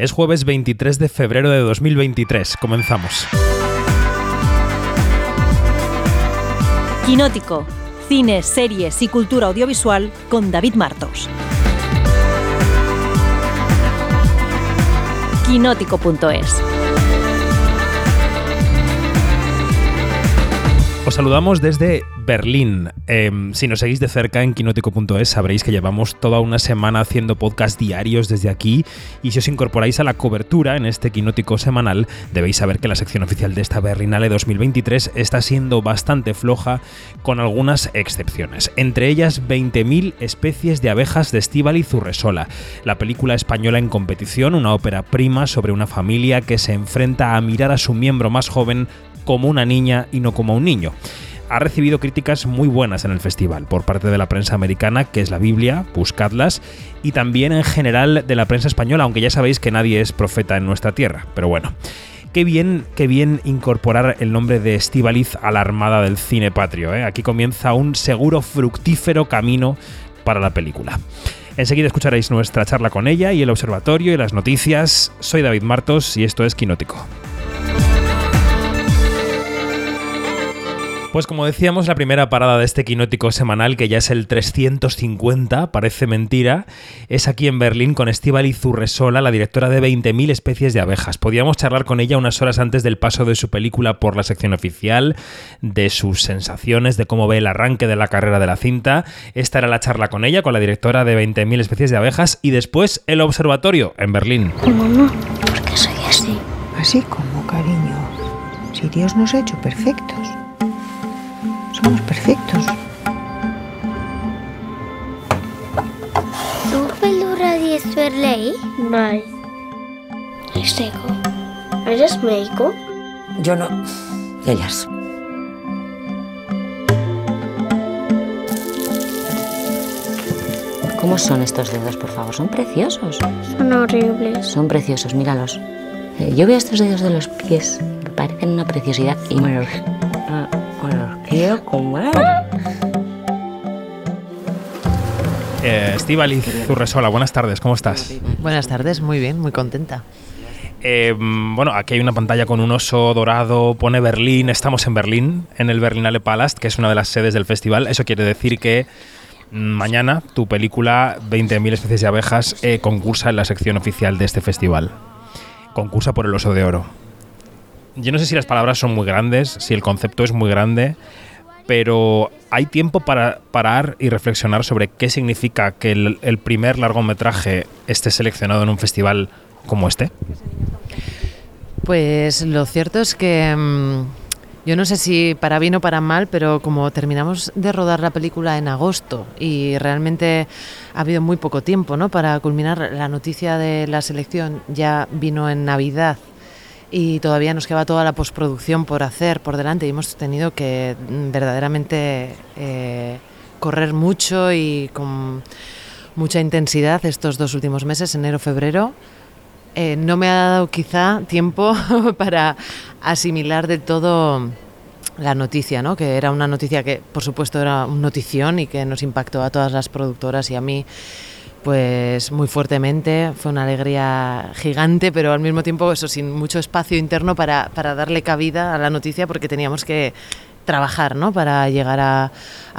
Es jueves 23 de febrero de 2023. Comenzamos. Quinótico. Cine, series y cultura audiovisual con David Martos. Quinótico.es Os saludamos desde Berlín. Em, si nos seguís de cerca en quinótico.es sabréis que llevamos toda una semana haciendo podcast diarios desde aquí y si os incorporáis a la cobertura en este quinótico semanal debéis saber que la sección oficial de esta Berlinale 2023 está siendo bastante floja con algunas excepciones. Entre ellas 20.000 especies de abejas de Estíbal Zurresola, la película española en competición, una ópera prima sobre una familia que se enfrenta a mirar a su miembro más joven como una niña y no como un niño ha recibido críticas muy buenas en el festival por parte de la prensa americana, que es la Biblia, buscadlas, y también en general de la prensa española, aunque ya sabéis que nadie es profeta en nuestra tierra, pero bueno. Qué bien, qué bien incorporar el nombre de Estivaliz a la armada del cine patrio. ¿eh? Aquí comienza un seguro fructífero camino para la película. Enseguida escucharéis nuestra charla con ella y el observatorio y las noticias. Soy David Martos y esto es Quinótico. Pues como decíamos, la primera parada de este quinótico semanal, que ya es el 350, parece mentira, es aquí en Berlín con Estíbal Zurresola, la directora de 20.000 especies de abejas. Podíamos charlar con ella unas horas antes del paso de su película por la sección oficial, de sus sensaciones, de cómo ve el arranque de la carrera de la cinta. Esta era la charla con ella, con la directora de 20.000 especies de abejas, y después el observatorio en Berlín. Mamá, ¿por qué soy así? Así como, cariño. Si Dios nos ha hecho perfectos. Somos perfectos. Hoeveel radius per ley? Vai. ¿Es seco? ¿Eres médico? Yo no. Ellas. ¿Cómo son estos dedos, por favor? Son preciosos. Son horribles. Son preciosos, míralos. Eh, Yo veo estos dedos de los pies. Me parecen una preciosidad y me los quiero comer. Eh, Zurresola, buenas tardes, ¿cómo estás? Buenas tardes, muy bien, muy contenta. Eh, bueno, aquí hay una pantalla con un oso dorado, pone Berlín, estamos en Berlín, en el Berlinale Palast, que es una de las sedes del festival. Eso quiere decir que mm, mañana tu película 20.000 especies de abejas eh, concursa en la sección oficial de este festival. Concursa por el oso de oro. Yo no sé si las palabras son muy grandes, si el concepto es muy grande, pero hay tiempo para parar y reflexionar sobre qué significa que el, primer largometraje esté seleccionado en un festival como este. Pues lo cierto es que mm, yo no sé si para bien o para mal, pero como terminamos de rodar la película en agosto y realmente ha habido muy poco tiempo ¿no? para culminar la noticia de la selección, ya vino en Navidad y todavía nos queda toda la postproducción por hacer por delante y hemos tenido que mm, verdaderamente eh, correr mucho y con mucha intensidad estos dos últimos meses, enero-febrero. Eh, no me ha dado quizá tiempo para asimilar del todo la noticia, ¿no? que era una noticia que por supuesto era un notición y que nos impactó a todas las productoras y a mí pues muy fuertemente, fue una alegría gigante, pero al mismo tiempo eso sin mucho espacio interno para, para darle cabida a la noticia porque teníamos que trabajar ¿no? para llegar a,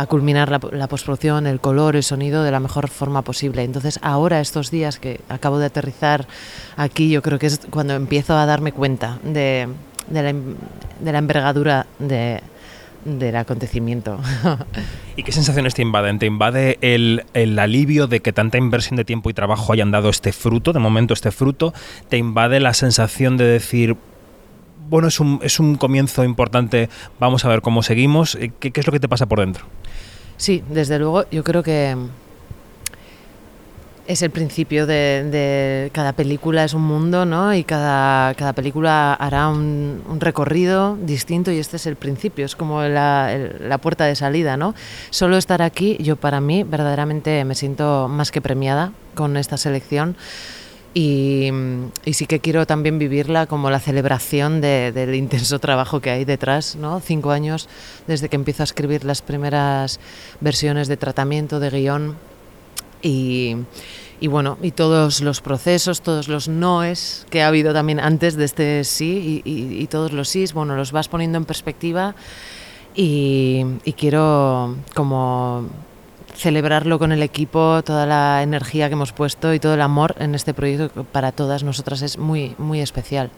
culminar la, la, postproducción, el color, el sonido de la mejor forma posible. Entonces ahora, estos días que acabo de aterrizar aquí, yo creo que es cuando empiezo a darme cuenta de, de, la, de la, envergadura de, del acontecimiento. ¿Y qué sensaciones te invaden? ¿Te invade el, el, alivio de que tanta inversión de tiempo y trabajo hayan dado este fruto, de momento este fruto? ¿Te invade la sensación de decir, bueno, es un, es un comienzo importante, vamos a ver cómo seguimos? ¿Qué, ¿Qué, es lo que te pasa por dentro? Sí, desde luego, yo creo que es el principio de, cada película, es un mundo, ¿no? Y cada, película hará un, recorrido distinto y este es el principio, es como la, puerta de salida, ¿no? Solo estar aquí, yo para mí verdaderamente me siento más que premiada con esta selección. Y, y, sí que quiero también vivirla como la celebración de, del intenso trabajo que hay detrás, ¿no? Cinco años desde que empiezo a escribir las primeras versiones de tratamiento, de guion, Y, y bueno, y todos los procesos, todos los noes que ha habido también antes de este sí y, todos los sís, bueno, los vas poniendo en perspectiva y, y quiero como celebrarlo con el equipo, toda la energía que hemos puesto y todo el amor en este proyecto para todas nosotras es muy, muy especial.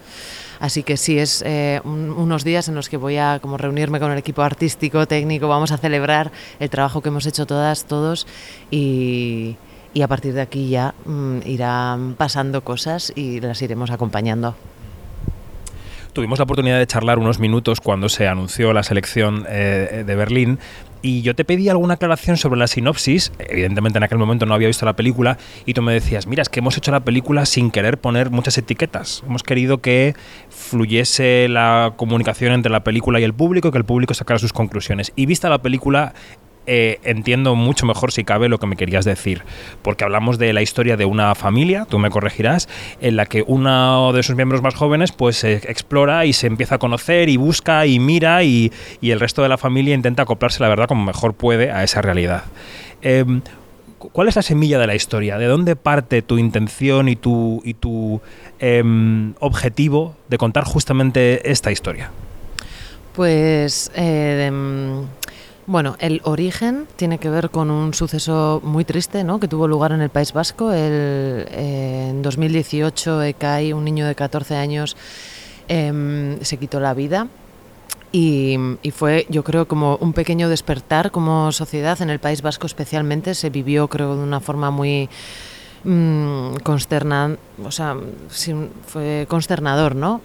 Así que sí, es eh, un- unos días en los que voy a como reunirme con el equipo artístico, técnico, vamos a celebrar el trabajo que hemos hecho todas, todos y, y a partir de aquí ya mm, irán pasando cosas y las iremos acompañando. Tuvimos la oportunidad de charlar unos minutos cuando se anunció la selección eh, de Berlín y yo te pedí alguna aclaración sobre la sinopsis. Evidentemente en aquel momento no había visto la película y tú me decías, mira, es que hemos hecho la película sin querer poner muchas etiquetas. Hemos querido que fluyese la comunicación entre la película y el público que el público sacara sus conclusiones. Y vista la película, eh, entiendo mucho mejor si cabe lo que me querías decir, porque hablamos de la historia de una familia, tú me corregirás, en la que uno de sus miembros más jóvenes pues eh, explora y se empieza a conocer y busca y mira y, y el resto de la familia intenta acoplarse la verdad como mejor puede a esa realidad. Em, cu- ¿Cuál es la semilla de la historia? ¿De dónde parte tu intención y tu, y tu em, objetivo de contar justamente esta historia? Pues, eh, em, bueno, el origen tiene que ver con un suceso muy triste ¿no? que tuvo lugar en el País Vasco. El, eh, en 2018, Ekai, un niño de 14 años, em, se quitó la vida. Y, fue, yo creo, como un pequeño despertar como sociedad en el País Vasco especialmente. Se vivió, creo, de una forma muy mm, consterna, o sea, fue consternador, ¿no?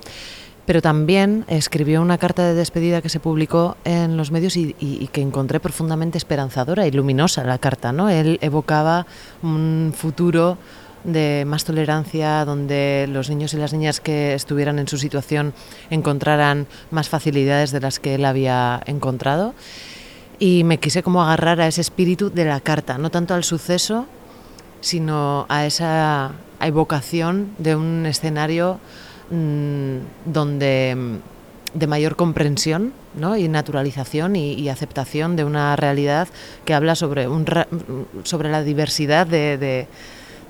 Pero también escribió una carta de despedida que se publicó en los medios y, que encontré profundamente esperanzadora y luminosa la carta, ¿no? Él evocaba un futuro de más tolerancia, donde los niños y las niñas que estuvieran en su situación encontraran más facilidades de las que él había encontrado. Y me quise como agarrar a ese espíritu de la carta, no tanto al suceso, sino a esa evocación de un escenario mm, donde mm, de mayor comprensión ¿no? y naturalización y, y aceptación de una realidad que habla sobre, un, ra- sobre la diversidad de, de-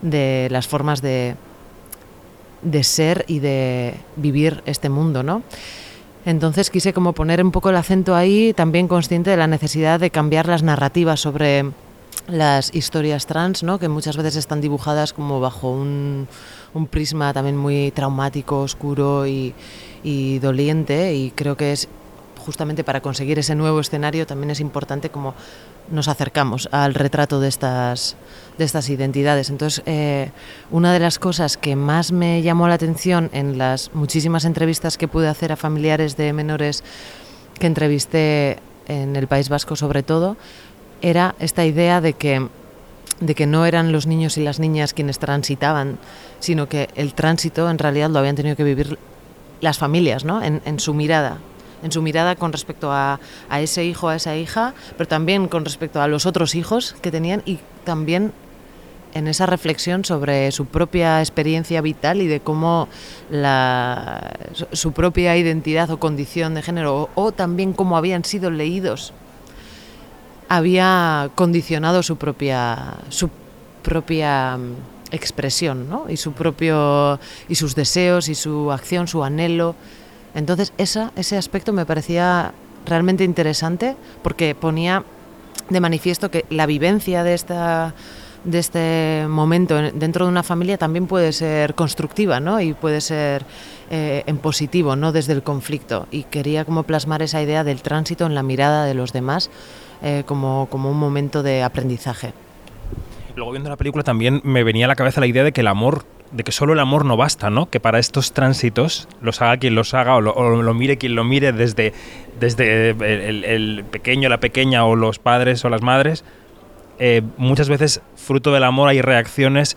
de las formas de, de ser y de vivir este mundo, ¿no? Entonces quise como poner un poco el acento ahí, también consciente de la necesidad de cambiar las narrativas sobre las historias trans, ¿no? que muchas veces están dibujadas como bajo un, un prisma también muy traumático, oscuro y, y doliente, y creo que es justamente para conseguir ese nuevo escenario también es importante como nos acercamos al retrato de estas, de estas identidades. Entonces, eh, una de las cosas que más me llamó la atención en las muchísimas entrevistas que pude hacer a familiares de menores que entrevisté en el País Vasco sobre todo, era esta idea de que, de que no eran los niños y las niñas quienes transitaban, sino que el tránsito en realidad lo habían tenido que vivir las familias, ¿no? en, su mirada, en su mirada con respecto a, a, ese hijo, a esa hija, pero también con respecto a los otros hijos que tenían y también en esa reflexión sobre su propia experiencia vital y de cómo la, su propia identidad o condición de género o también cómo habían sido leídos había condicionado su propia su propia expresión ¿no? y su propio y sus deseos y su acción su anhelo entonces esa, ese aspecto me parecía realmente interesante porque ponía de manifiesto que la vivencia de esta de este momento dentro de una familia también puede ser constructiva ¿no? y puede ser eh, en positivo, no desde el conflicto. Y quería como plasmar esa idea del tránsito en la mirada de los demás eh, como, como un momento de aprendizaje. Luego viendo la película también me venía a la cabeza la idea de que el amor de que solo el amor no basta, ¿no? Que para estos tránsitos los haga quien los haga o lo, mire quien lo mire desde, desde el, pequeño, la pequeña o los padres o las madres. Eh, muchas veces fruto del amor hay reacciones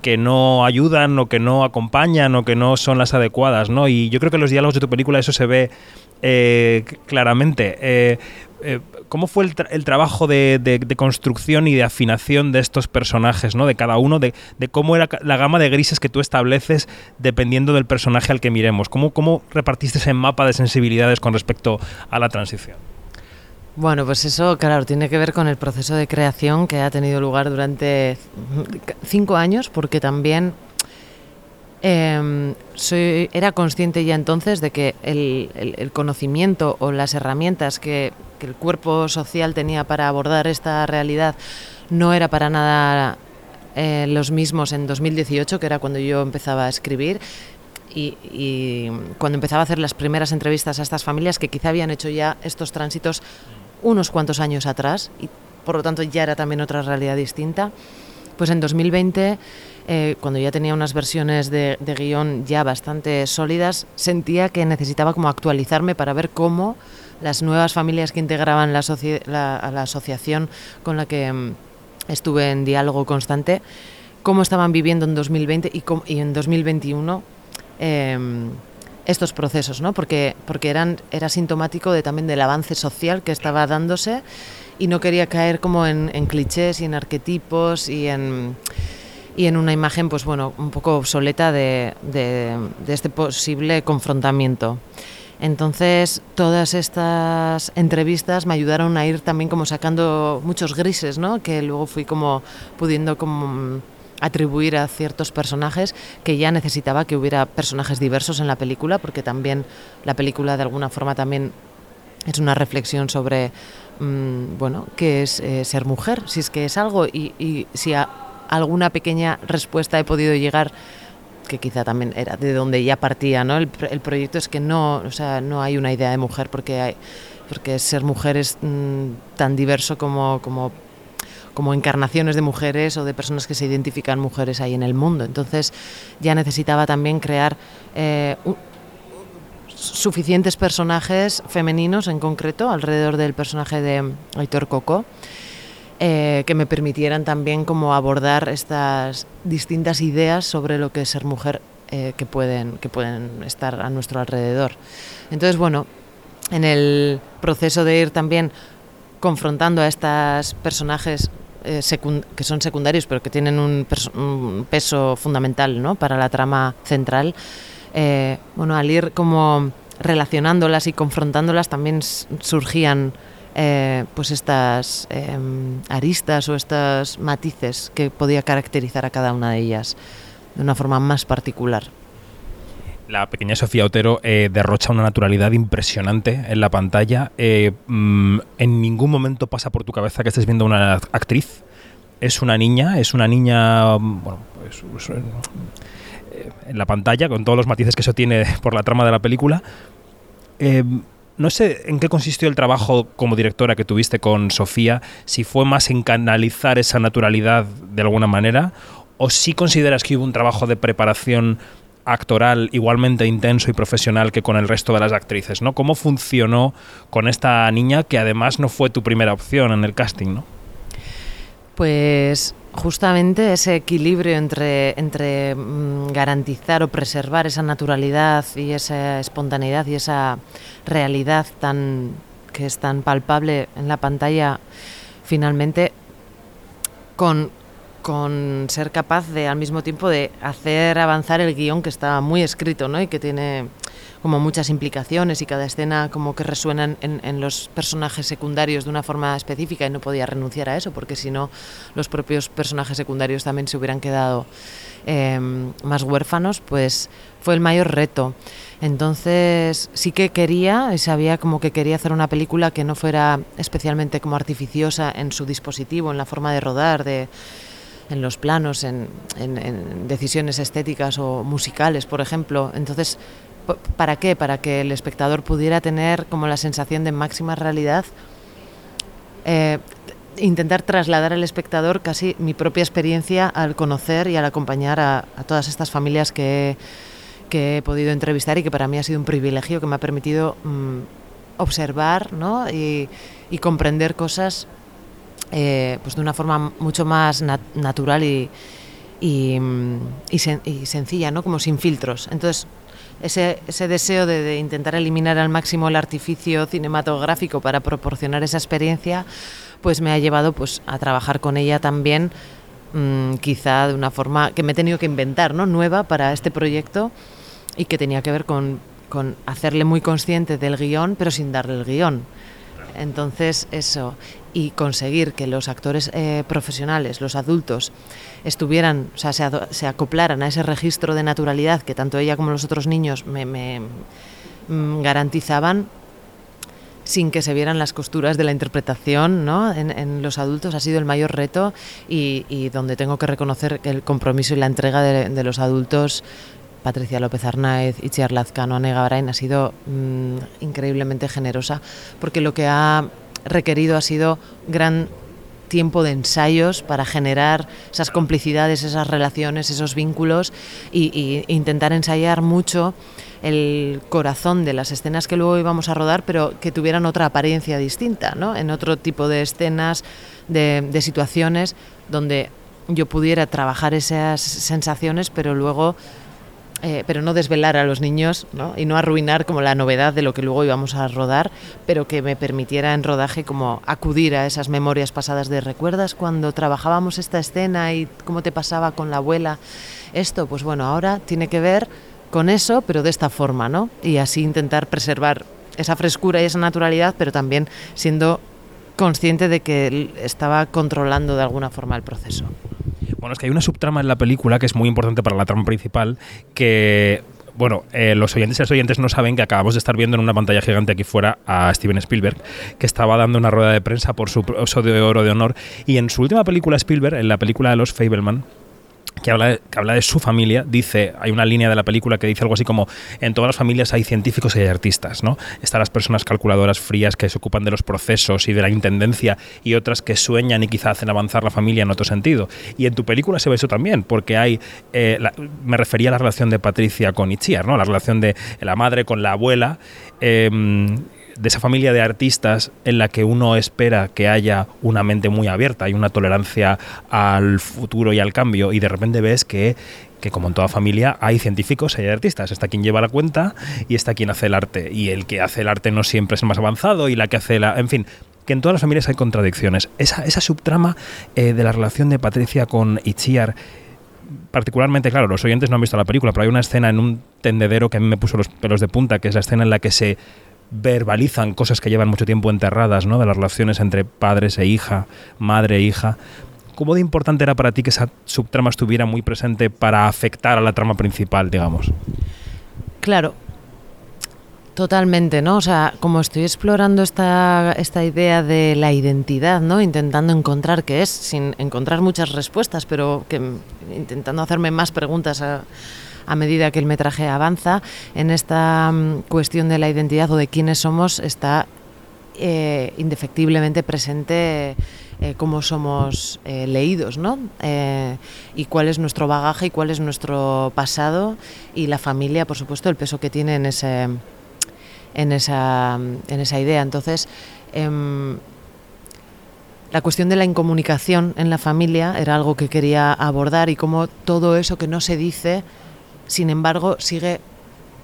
que no ayudan o que no acompañan o que no son las adecuadas, ¿no? Y yo creo que en los diálogos de tu película eso se ve eh, claramente. ¿Cómo fue el, tra el trabajo de, construcción y de afinación de estos personajes, ¿no? De cada uno, de, cómo era la gama de grises que tú estableces dependiendo del personaje al que miremos. ¿Cómo, repartiste ese mapa de sensibilidades con respecto a la transición? Bueno, pues eso, claro, tiene que ver con el proceso de creación que ha tenido lugar durante cinco años, porque también eh, soy, era consciente ya entonces de que el conocimiento o las herramientas que, que, el cuerpo social tenía para abordar esta realidad no era para nada eh, los mismos en 2018, que era cuando yo empezaba a escribir, y, y, cuando empezaba a hacer las primeras entrevistas a estas familias que quizá habían hecho ya estos tránsitos unos cuantos años atrás y por lo tanto ya era también otra realidad distinta, pues en 2020, eh, cuando ya tenía unas versiones de, de, guion ya bastante sólidas, sentía que necesitaba como actualizarme para ver cómo las nuevas familias que integraban la, la, asociación con la que um, estuve en diálogo constante, cómo estaban viviendo en 2020 y, en 2021 eh, estos procesos, ¿no? porque, porque eran, era sintomático de, también del avance social que estaba dándose y no quería caer como en, clichés y en arquetipos y en, y en una imagen pues bueno, un poco obsoleta de, de este posible confrontamiento. Entonces, todas estas entrevistas me ayudaron a ir también como sacando muchos grises, ¿no? Que luego fui como pudiendo como atribuir a ciertos personajes que ya necesitaba que hubiera personajes diversos en la película, porque también la película de alguna forma también es una reflexión sobre, mmm, bueno, qué es eh, ser mujer, si es que es algo y, y si a alguna pequeña respuesta he podido llegar que quizá también era de donde ya partía, ¿no? El, el, proyecto es que no, o sea, no hay una idea de mujer porque porque ser mujer es mmm, tan diverso como, como como encarnaciones de mujeres o de personas que se identifican mujeres ahí en el mundo. Entonces ya necesitaba también crear eh, suficientes personajes femeninos en concreto alrededor del personaje de Aitor Coco. Eh, que me permitieran también como abordar estas distintas ideas sobre lo que es ser mujer eh, que, pueden, que pueden estar a nuestro alrededor. Entonces, bueno, en el proceso de ir también confrontando a estos personajes eh, que son secundarios pero que tienen un, un peso fundamental ¿no? para la trama central, bueno, al ir como relacionándolas y confrontándolas también surgían eh, pues estas eh, aristas o estos matices que podía caracterizar a cada una de ellas de una forma más particular. La pequeña Sofía Otero eh, derrocha una naturalidad impresionante en la pantalla. Eh, mmm, en ningún momento pasa por tu cabeza que estés viendo una actriz. Es una niña, es una niña, bueno, pues, pues, en la pantalla, con todos los matices que eso tiene por la trama de la película. No sé en qué consistió el trabajo como directora que tuviste con Sofía, si fue más en canalizar esa naturalidad de alguna manera, o si consideras que hubo un trabajo de preparación actoral igualmente intenso y profesional que con el resto de las actrices, ¿no? ¿Cómo funcionó con esta niña que además no fue tu primera opción en el casting, ¿no? Pues justamente ese equilibrio entre, entre mmm, garantizar o preservar esa naturalidad y esa espontaneidad y esa realidad tan que es tan palpable en la pantalla finalmente con, con ser capaz de al mismo tiempo de hacer avanzar el guion que está muy escrito ¿no? y que tiene como muchas implicaciones y cada escena como que resuena en, en, los personajes secundarios de una forma específica y no podía renunciar a eso porque si no los propios personajes secundarios también se hubieran quedado eh, más huérfanos, pues fue el mayor reto. Entonces sí que quería, y sabía como que quería hacer una película que no fuera especialmente como artificiosa en su dispositivo, en la forma de rodar, de en los planos, en, en, en, decisiones estéticas o musicales, por ejemplo. Entonces, ¿para qué? Para que el espectador pudiera tener como la sensación de máxima realidad. Eh, intentar trasladar al espectador casi mi propia experiencia al conocer y al acompañar a, todas estas familias que, que, he podido entrevistar y que para mí ha sido un privilegio que me ha permitido mmm, observar ¿no? y, comprender cosas eh, pues de una forma mucho más nat natural y, y, y, sencilla, ¿no? como sin filtros. Entonces, ese, ese deseo de, intentar eliminar al máximo el artificio cinematográfico para proporcionar esa experiencia, pues me ha llevado pues, a trabajar con ella también, mmm, quizá de una forma que me he tenido que inventar, ¿no? nueva para este proyecto y que tenía que ver con, con hacerle muy consciente del guion, pero sin darle el guion. Entonces, eso, y conseguir que los actores eh, profesionales, los adultos, estuvieran, o sea, se, se acoplaran a ese registro de naturalidad que tanto ella como los otros niños me, me, mm, garantizaban sin que se vieran las costuras de la interpretación ¿no? en, en los adultos ha sido el mayor reto y, y donde tengo que reconocer que el compromiso y la entrega de, de los adultos Patricia López Arnáez y Itziar Lazcano, Anne Gabrain, ha sido mm, increíblemente generosa porque lo que ha requerido ha sido gran tiempo de ensayos para generar esas complicidades, esas relaciones, esos vínculos y intentar ensayar mucho el corazón de las escenas que luego íbamos a rodar, pero que tuvieran otra apariencia distinta, ¿no? En otro tipo de escenas, de, de situaciones donde yo pudiera trabajar esas sensaciones, pero luego eh, pero no desvelar a los niños ¿no? y no arruinar como la novedad de lo que luego íbamos a rodar, pero que me permitiera en rodaje como acudir a esas memorias pasadas de ¿recuerdas cuando trabajábamos esta escena y cómo te pasaba con la abuela? Esto, pues bueno, ahora tiene que ver con eso, pero de esta forma, ¿no? Y así intentar preservar esa frescura y esa naturalidad, pero también siendo consciente de que estaba controlando de alguna forma el proceso. Bueno, es que hay una subtrama en la película que es muy importante para la trama principal, que bueno, eh, los oyentes y las oyentes no saben que acabamos de estar viendo en una pantalla gigante aquí fuera a Steven Spielberg, que estaba dando una rueda de prensa por su oso de oro de honor. Y en su última película, Spielberg, en la película de los Fableman, que habla, de, que habla de su familia, dice, hay una línea de la película que dice algo así como, en todas las familias hay científicos y hay artistas, ¿no? Están las personas calculadoras frías que se ocupan de los procesos y de la intendencia y otras que sueñan y quizá hacen avanzar la familia en otro sentido. Y en tu película se ve eso también, porque hay, eh, me refería a la relación de Patricia con Itziar, ¿no? La relación de la madre con la abuela. Eh, de esa familia de artistas en la que uno espera que haya una mente muy abierta y una tolerancia al futuro y al cambio y de repente ves que, que como en toda familia hay científicos hay artistas. Está quien lleva la cuenta y está quien hace el arte. Y el que hace el arte no siempre es el más avanzado y la que hace la... En fin, que en todas las familias hay contradicciones. Esa, esa subtrama eh, de la relación de Patricia con Itziar particularmente, claro, los oyentes no han visto la película, pero hay una escena en un tendedero que a mí me puso los pelos de punta, que es la escena en la que se verbalizan cosas que llevan mucho tiempo enterradas, ¿no? De las relaciones entre padres e hija, madre e hija. ¿Cómo de importante era para ti que esa subtrama estuviera muy presente para afectar a la trama principal, digamos? Claro, totalmente, ¿no? O sea, como estoy explorando esta, esta idea de la identidad, ¿no? Intentando encontrar qué es, sin encontrar muchas respuestas, pero que, intentando hacerme más preguntas a, a medida que el metraje avanza, en esta um, cuestión de la identidad o de quiénes somos está eh, indefectiblemente presente eh, cómo somos eh, leídos, ¿no? Eh, y cuál es nuestro bagaje y cuál es nuestro pasado y la familia, por supuesto, el peso que tiene en ese en esa, en esa idea. Entonces, eh, la cuestión de la incomunicación en la familia era algo que quería abordar y cómo todo eso que no se dice, sin embargo, sigue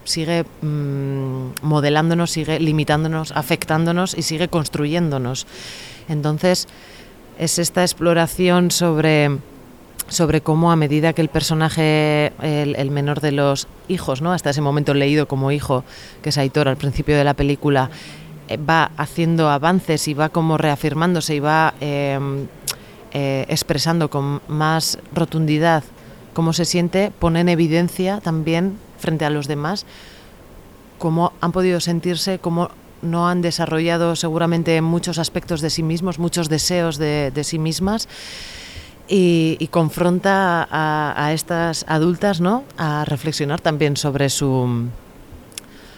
sigue mmm, modelándonos, sigue limitándonos, afectándonos y sigue construyéndonos. Entonces, es esta exploración sobre sobre cómo a medida que el personaje, el, menor de los hijos, ¿no? hasta ese momento leído como hijo, que es Aitor al principio de la película, eh, va haciendo avances y va como reafirmándose y va eh, eh, expresando con más rotundidad cómo se siente, pone en evidencia también frente a los demás cómo han podido sentirse, cómo no han desarrollado seguramente muchos aspectos de sí mismos, muchos deseos de, sí mismas y, confronta a, estas adultas ¿no? a reflexionar también sobre su,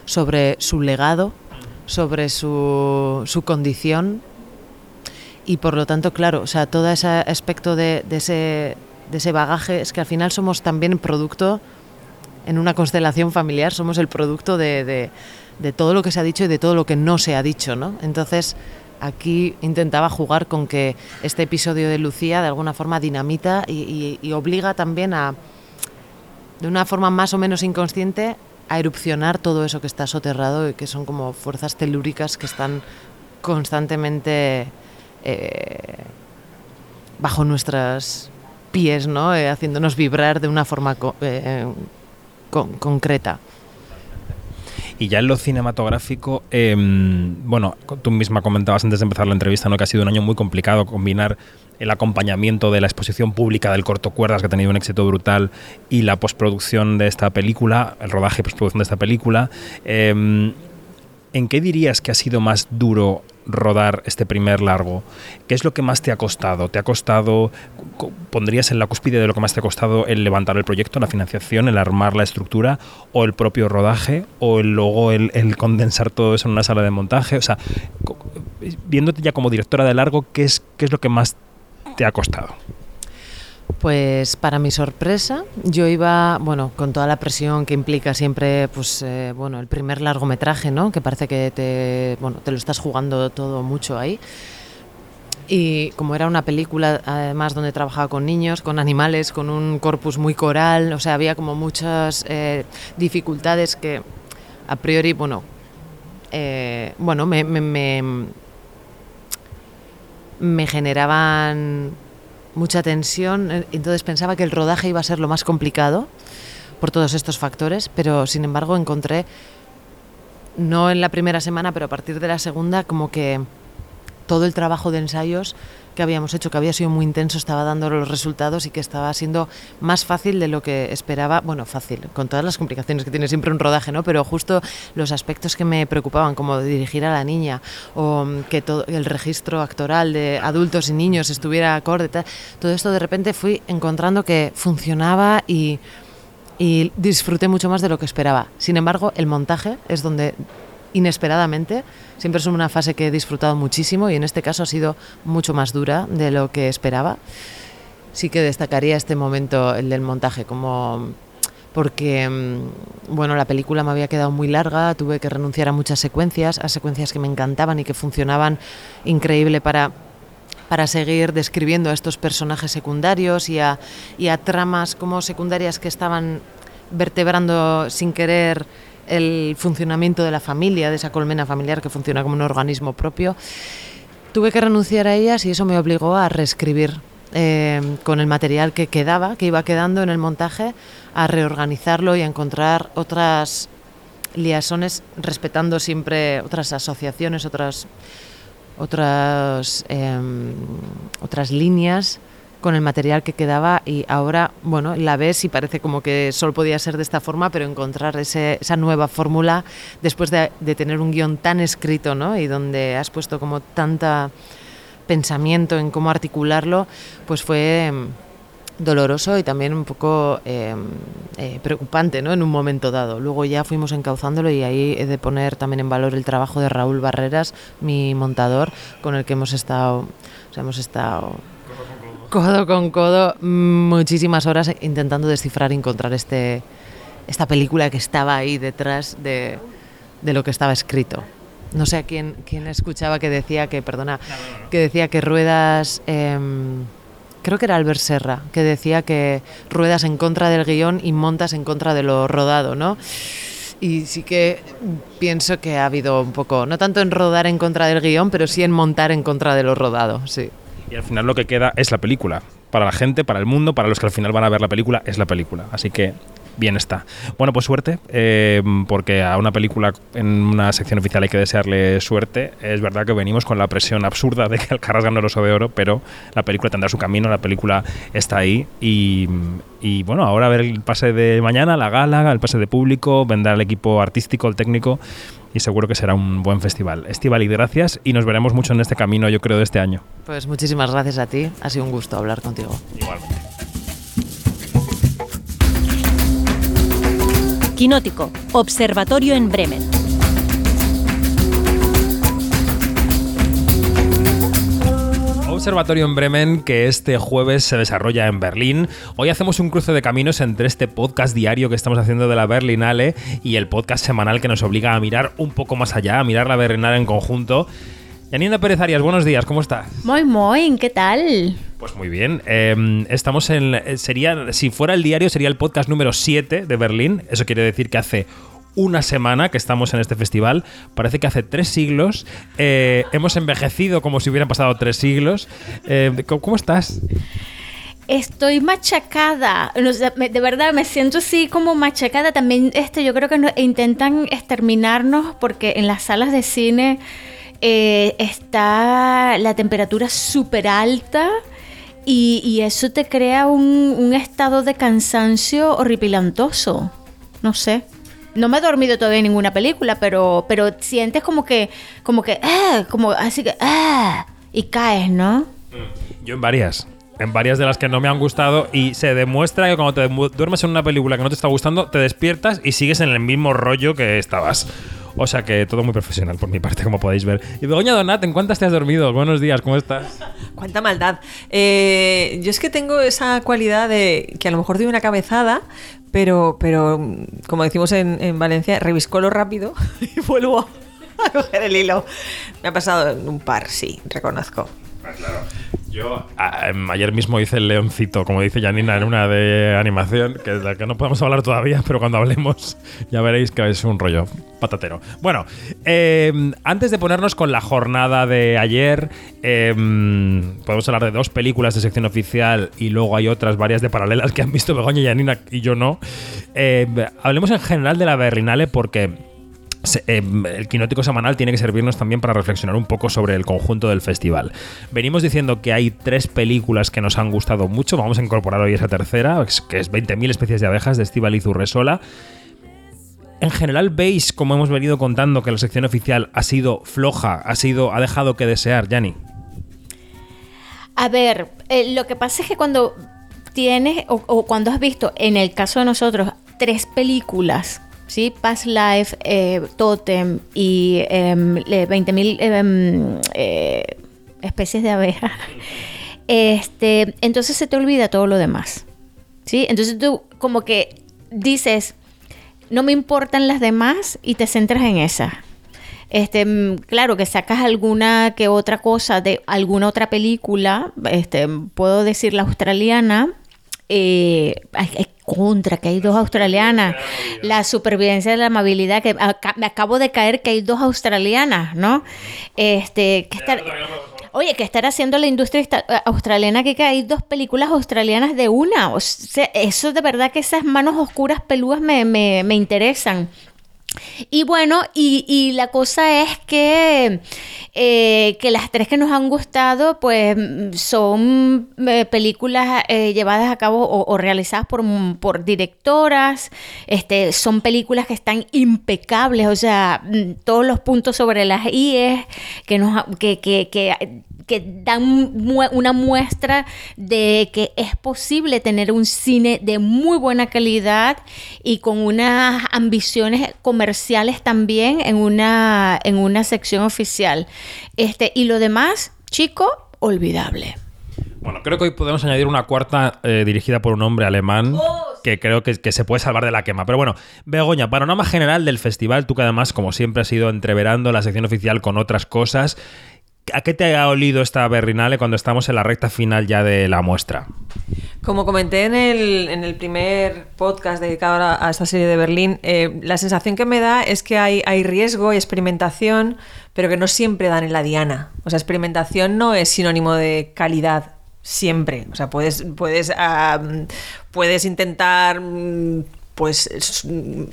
sobre su legado, sobre su, su condición y por lo tanto, claro, o sea, todo ese aspecto de, ese, de ese bagaje es que al final somos también producto, en una constelación familiar, somos el producto de, de, todo lo que se ha dicho y de todo lo que no se ha dicho, ¿no? Entonces, aquí intentaba jugar con que este episodio de Lucía de alguna forma dinamita y, obliga también a, de una forma más o menos inconsciente, a erupcionar todo eso que está soterrado y que son como fuerzas telúricas que están constantemente eh, bajo nuestros pies, ¿no? Eh, haciéndonos vibrar de una forma co eh, con concreta. Y ya en lo cinematográfico, em, bueno, tú misma comentabas antes de empezar la entrevista ¿no? que ha sido un año muy complicado combinar el acompañamiento de la exposición pública del corto cuerdas, que ha tenido un éxito brutal, y la postproducción de esta película, el rodaje y postproducción de esta película. Em, ¿En qué dirías que ha sido más duro rodar este primer largo? ¿Qué es lo que más te ha costado? ¿Te ha costado, pondrías en la cúspide de lo que más te ha costado el levantar el proyecto, la financiación, el armar la estructura, o el propio rodaje, o el, luego el, el condensar todo eso en una sala de montaje? O sea, viéndote ya como directora de largo, ¿qué es, qué es lo que más te ha costado? Pues para mi sorpresa, yo iba, bueno, con toda la presión que implica siempre, pues, eh, bueno, el primer largometraje, ¿no? Que parece que te, bueno, te lo estás jugando todo mucho ahí. Y como era una película, además, donde trabajaba con niños, con animales, con un corpus muy coral, o sea, había como muchas eh, dificultades que a priori, bueno, eh, bueno, me, me, me, me generaban mucha tensión, eh, entonces pensaba que el rodaje iba a ser lo más complicado por todos estos factores, pero sin embargo encontré, no en la primera semana, pero a partir de la segunda, como que todo el trabajo de ensayos que habíamos hecho, que había sido muy intenso, estaba dando los resultados y que estaba siendo más fácil de lo que esperaba. Bueno, fácil, con todas las complicaciones que tiene siempre un rodaje, ¿no? Pero justo los aspectos que me preocupaban, como dirigir a la niña o que todo el registro actoral de adultos y niños estuviera acorde, todo esto de repente fui encontrando que funcionaba y y disfruté mucho más de lo que esperaba. Sin embargo, el montaje es donde inesperadamente. Siempre es una fase que he disfrutado muchísimo y en este caso ha sido mucho más dura de lo que esperaba. Sí que destacaría este momento, el del montaje, como porque mm, bueno, la película me había quedado muy larga, tuve que renunciar a muchas secuencias, a secuencias que me encantaban y que funcionaban increíble para para seguir describiendo a estos personajes secundarios y a, y a tramas como secundarias que estaban vertebrando sin querer el funcionamiento de la familia, de esa colmena familiar que funciona como un organismo propio. Tuve que renunciar a ellas y eso me obligó a reescribir eh, con el material que quedaba, que iba quedando en el montaje, a reorganizarlo y a encontrar otras liazones, respetando siempre otras asociaciones, otras, otras, em, otras líneas con el material que quedaba y ahora, bueno, la ves y parece como que solo podía ser de esta forma, pero encontrar ese, esa nueva fórmula después de, de, tener un guion tan escrito, ¿no? Y donde has puesto como tanta pensamiento en cómo articularlo, pues fue mm, doloroso y también un poco eh, eh, preocupante ¿no? en un momento dado. Luego ya fuimos encauzándolo y ahí he de poner también en valor el trabajo de Raúl Barreras, mi montador, con el que hemos estado, hemos estado codo con codo muchísimas horas intentando descifrar y encontrar este, esta película que estaba ahí detrás de, de lo que estaba escrito. No sé a quién, quién escuchaba que decía que, perdona, que decía que ruedas... Eh, creo que era Albert Serra, que decía que ruedas en contra del guion y montas en contra de lo rodado, ¿no? Y sí que pienso que ha habido un poco, no tanto en rodar en contra del guion, pero sí en montar en contra de lo rodado, sí. Y al final lo que queda es la película. Para la gente, para el mundo, para los que al final van a ver la película, es la película. Así que bien está. Bueno, pues suerte, eh, porque a una película en una sección oficial hay que desearle suerte. Es verdad que venimos con la presión absurda de que Alcaraz ganó el oso de oro, pero la película tendrá su camino, la película está ahí y, bueno, ahora a ver el pase de mañana, la gala, el pase de público, vendrá el equipo artístico, el técnico y seguro que será un buen festival. Estival y gracias y nos veremos mucho en este camino, yo creo, de este año. Pues muchísimas gracias a ti, ha sido un gusto hablar contigo. Igualmente. Quinótico, Observatorio en Bremen. Observatorio en Bremen que este jueves se desarrolla en Berlín. Hoy hacemos un cruce de caminos entre este podcast diario que estamos haciendo de la Berlinale y el podcast semanal que nos obliga a mirar un poco más allá, a mirar la Berlinale en conjunto. Yanina Pérez Arias, buenos días, ¿cómo estás? Muy, muy, ¿qué tal? Pues muy bien. Eh, estamos en. Sería. Si fuera el diario, sería el podcast número 7 de Berlín. Eso quiere decir que hace una semana que estamos en este festival. Parece que hace tres siglos. Eh, hemos envejecido como si hubieran pasado tres siglos. Eh, ¿Cómo estás? Estoy machacada, de verdad me siento así como machacada. También este, yo creo que no- intentan exterminarnos porque en las salas de cine eh, está la temperatura súper alta y, y eso te crea un, un estado de cansancio horripilantoso. No sé. No me he dormido todavía en ninguna película, pero, pero sientes como que, como que, ah, como así que, ah, y caes, ¿no? Yo en varias. En varias de las que no me han gustado y se demuestra que cuando te duermes en una película que no te está gustando, te despiertas y sigues en el mismo rollo que estabas. O sea que todo muy profesional por mi parte, como podéis ver. Y Begoña Donat, ¿en cuántas te has dormido? Buenos días, ¿cómo estás? Cuánta maldad. Eh, yo es que tengo esa cualidad de que a lo mejor doy una cabezada, pero, pero como decimos en, en Valencia, reviscolo rápido y vuelvo a coger el hilo. Me ha pasado en un par, sí, reconozco. Yo em, ayer mismo hice el leoncito, como dice Janina, en una de animación, que de la que no podemos hablar todavía, pero cuando hablemos ya veréis que es un rollo patatero. Bueno, em, antes de ponernos con la jornada de ayer, em, podemos hablar de dos películas de sección oficial y luego hay otras varias de paralelas que han visto Begoña y Janina y yo no. Em, hablemos en general de la Berlinale porque... Eh, el quinótico semanal tiene que servirnos también para reflexionar un poco sobre el conjunto del festival. Venimos diciendo que hay tres películas que nos han gustado mucho. Vamos a incorporar hoy esa tercera, que es 20.000 especies de abejas de Estíbaliz Urresola. En general veis, como hemos venido contando, que la sección oficial ha sido floja, ha sido, ha dejado que desear, Yanni. A ver, eh, lo que pasa es que cuando tienes, o cuando has visto, en el caso de nosotros, tres películas, ¿sí? Past Life, eh, Totem y em, 20.000 em, eh, especies de abejas, este, entonces se te olvida todo lo demás, ¿sí? Entonces tú como que dices, no me importan las demás y te centras en esa. Este, mm, claro, que sacas alguna que otra cosa de alguna otra película, este, puedo decir la australiana, eh, contra, que hay dos australianas, la supervivencia de la amabilidad, que aca- me acabo de caer que hay dos australianas, ¿no? Este, que estar, oye, que estar haciendo la industria eh, australiana, que hay dos películas australianas de una, o sea, eso de verdad que esas manos oscuras peludas me, me, me interesan. Y bueno, y, y la cosa es que, eh, que las tres que nos han gustado, pues son eh, películas eh, llevadas a cabo o, realizadas por, por directoras, este, son películas que están impecables, o sea, mm, todos los puntos sobre las IES que, nos, que, que, que que dan mue- una muestra de que es posible tener un cine de muy buena calidad y con unas ambiciones comerciales también en una, en una sección oficial. Este, y lo demás, chico, olvidable. Bueno, creo que hoy podemos añadir una cuarta eh, dirigida por un hombre alemán que creo que, que se puede salvar de la quema. Pero bueno, Begoña, panorama general del festival, tú que además, como siempre, has ido entreverando la sección oficial con otras cosas. ¿A qué te ha olido esta Berrinale cuando estamos en la recta final ya de la muestra? Como comenté en el, en el primer podcast dedicado a, esta serie de Berlín, eh, la sensación que me da es que hay, hay riesgo y experimentación, pero que no siempre dan en la diana. O sea, experimentación no es sinónimo de calidad siempre. O sea, puedes, puedes, puedes intentar mm, pues es- mm,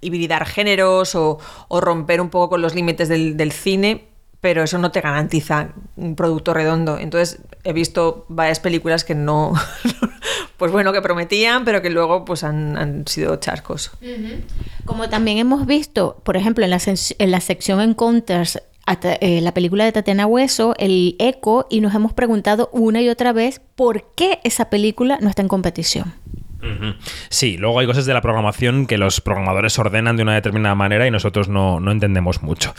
hibridar géneros o, romper un poco con los límites del cine, pero eso no te garantiza un producto redondo. Entonces he visto varias películas que no, pues bueno, que prometían, pero que luego pues han, han sido chascos. Como también hemos visto, por ejemplo, en la, en la sección Encounters, hasta, eh, la película de Tatiana Hueso, El Eco, y nos hemos preguntado una y otra vez por qué esa película no está en competición. Sí, luego hay cosas de la programación que los programadores ordenan de una determinada manera y nosotros no, no entendemos mucho.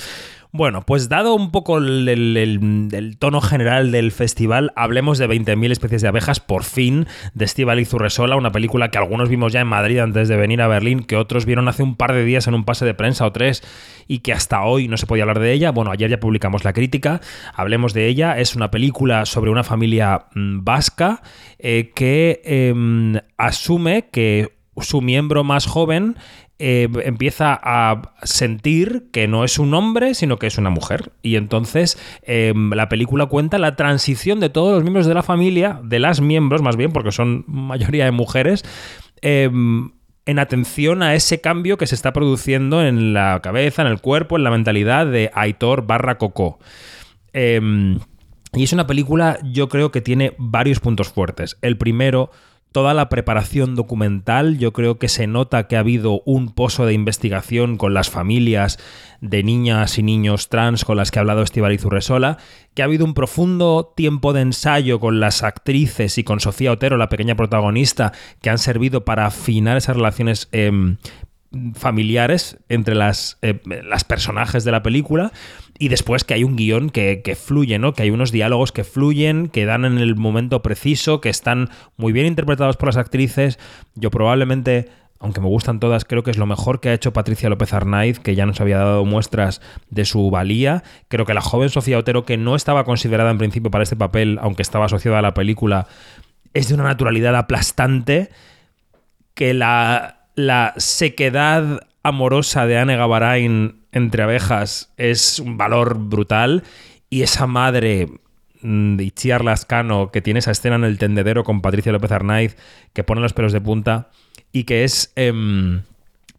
Bueno, pues dado un poco el, tono general del festival, hablemos de 20.000 especies de abejas, por fin, de Estíbaliz Urresola, una película que algunos vimos ya en Madrid antes de venir a Berlín, que otros vieron hace un par de días en un pase de prensa o tres y que hasta hoy no se podía hablar de ella. Bueno, ayer ya publicamos la crítica, hablemos de ella. Es una película sobre una familia mm, vasca eh, que em, asume que su miembro más joven eh, empieza a sentir que no es un hombre, sino que es una mujer. Y entonces eh, la película cuenta la transición de todos los miembros de la familia, de las miembros más bien, porque son mayoría de mujeres, eh, en atención a ese cambio que se está produciendo en la cabeza, en el cuerpo, en la mentalidad de Aitor barra Coco. Em, y es una película, yo creo que tiene varios puntos fuertes. El primero toda la preparación documental, yo creo que se nota que ha habido un pozo de investigación con las familias de niñas y niños trans con las que ha hablado Estibaliz Urresola, que ha habido un profundo tiempo de ensayo con las actrices y con Sofía Otero, la pequeña protagonista, que han servido para afinar esas relaciones em, familiares entre las, eh, las personajes de la película y después que hay un guion que, que, fluye, ¿no? Que hay unos diálogos que fluyen, que dan en el momento preciso, que están muy bien interpretados por las actrices. Yo probablemente, aunque me gustan todas, creo que es lo mejor que ha hecho Patricia López Arnaiz, que ya nos había dado muestras de su valía. Creo que la joven Sofía Otero, que no estaba considerada en principio para este papel, aunque estaba asociada a la película, es de una naturalidad aplastante. Que la, la sequedad amorosa de Anne Gavarain entre abejas es un valor brutal y esa madre mm, de Itziar Lascano que tiene esa escena en el tendedero con Patricia López Arnaiz que pone los pelos de punta y que es... Eh,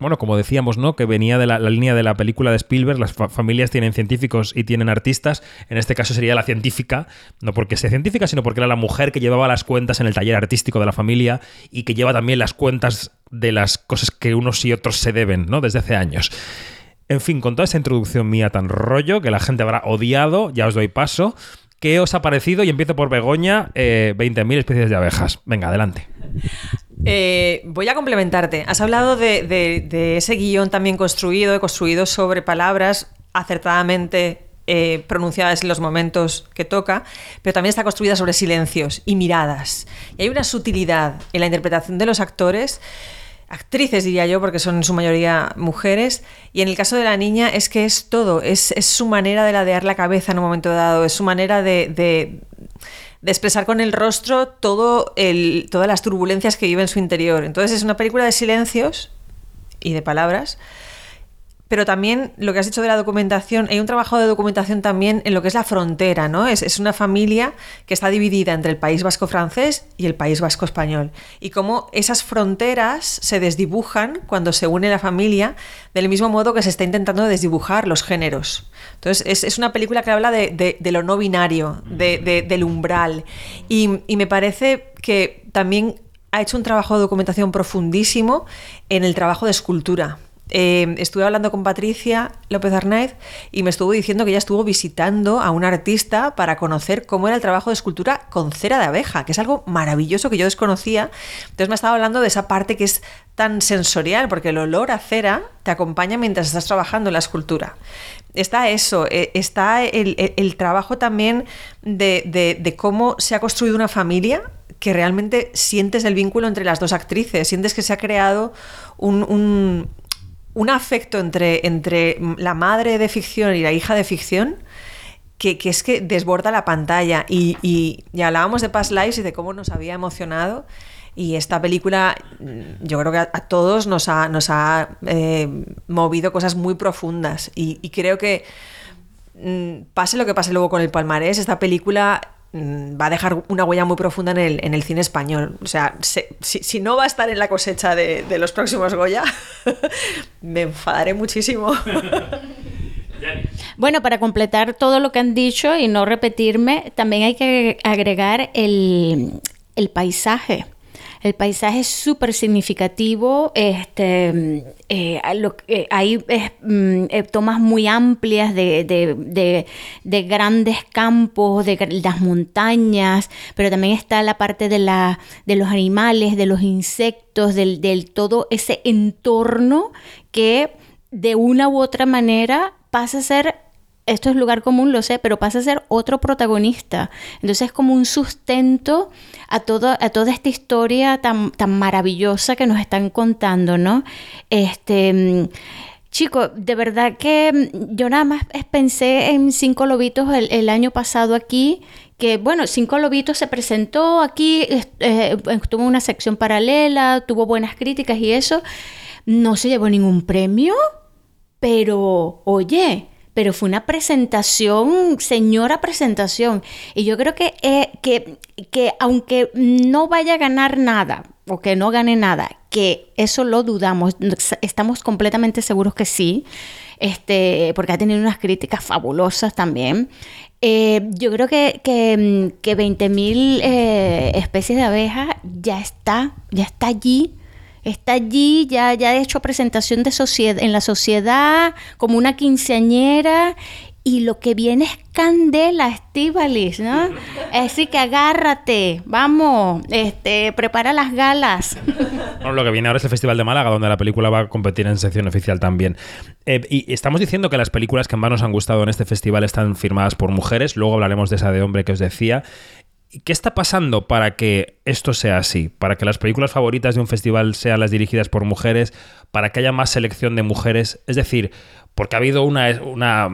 bueno, como decíamos, ¿no? Que venía de la, línea de la película de Spielberg, las fa familias tienen científicos y tienen artistas, en este caso sería la científica, no porque sea científica, sino porque era la mujer que llevaba las cuentas en el taller artístico de la familia y que lleva también las cuentas de las cosas que unos y otros se deben, ¿no? Desde hace años. En fin, con toda esa introducción mía tan rollo que la gente habrá odiado, ya os doy paso. ¿Qué os ha parecido? Y empiezo por Begoña, eh, 20.000 especies de abejas. Venga, adelante. Eh, voy a complementarte. Has hablado de, ese guion también construido, construido sobre palabras acertadamente eh, pronunciadas en los momentos que toca, pero también está construida sobre silencios y miradas. Y hay una sutilidad en la interpretación de los actores actrices, diría yo, porque son en su mayoría mujeres. Y en el caso de la niña es que es todo, es, es su manera de ladear la cabeza en un momento dado, es su manera de, de, expresar con el rostro todo el, todas las turbulencias que vive en su interior. Entonces es una película de silencios y de palabras. Pero también lo que has dicho de la documentación, hay un trabajo de documentación también en lo que es la frontera, ¿no? Es, una familia que está dividida entre el País Vasco francés y el País Vasco español. Y cómo esas fronteras se desdibujan cuando se une la familia, del mismo modo que se está intentando desdibujar los géneros. Entonces, es, una película que habla de, lo no binario, de, del umbral. Y me parece que también ha hecho un trabajo de documentación profundísimo en el trabajo de escultura. Eh, estuve hablando con Patricia López Arnaiz y me estuvo diciendo que ella estuvo visitando a un artista para conocer cómo era el trabajo de escultura con cera de abeja, que es algo maravilloso que yo desconocía. Entonces me estaba hablando de esa parte que es tan sensorial, porque el olor a cera te acompaña mientras estás trabajando en la escultura. Está eso, eh, está el, el, trabajo también de, cómo se ha construido una familia que realmente sientes el vínculo entre las dos actrices, sientes que se ha creado un, un afecto entre, entre la madre de ficción y la hija de ficción que, que es que desborda la pantalla. Y, y, hablábamos de Past Lives y de cómo nos había emocionado. Y esta película, yo creo que a, todos nos ha, nos ha eh, movido cosas muy profundas. Y, creo que, mmm, pase lo que pase luego con el palmarés, esta película va a dejar una huella muy profunda en el, en el cine español. O sea, se, si, si, no va a estar en la cosecha de, de los próximos Goya, me enfadaré muchísimo. Bueno, para completar todo lo que han dicho y no repetirme, también hay que agregar el, el paisaje. El paisaje es súper significativo. Este, eh, lo, eh, hay eh, tomas muy amplias de, de, de, de, grandes campos, de las montañas, pero también está la parte de, la, de los animales, de los insectos, del, del todo ese entorno que de una u otra manera pasa a ser esto es lugar común, lo sé, pero pasa a ser otro protagonista. Entonces es como un sustento a, todo, a toda esta historia tan, tan maravillosa que nos están contando, ¿no? Este. Chico, de verdad que yo nada más pensé en Cinco Lobitos el, el año pasado aquí, que bueno, Cinco Lobitos se presentó aquí, eh, tuvo una sección paralela, tuvo buenas críticas y eso, no se llevó ningún premio, pero oye, pero fue una presentación, señora presentación. Y yo creo que, eh, que, que aunque no vaya a ganar nada, o que no gane nada, que eso lo dudamos, estamos completamente seguros que sí, este, porque ha tenido unas críticas fabulosas también. Eh, yo creo que, que, que 20.000 eh, especies de abejas ya está, ya está allí está allí, ya, ya ha hecho presentación de sociedad, en la sociedad como una quinceañera y lo que viene es candela, Estivalis, ¿no? Así que agárrate, vamos, este, prepara las galas. Lo que viene ahora es el Festival de Málaga, donde la película va a competir en sección oficial también. Eh, y estamos diciendo que las películas que más nos han gustado en este festival están firmadas por mujeres, luego hablaremos de esa de hombre que os decía. ¿Qué está pasando para que esto sea así? Para que las películas favoritas de un festival sean las dirigidas por mujeres, para que haya más selección de mujeres. Es decir, porque ha habido una, una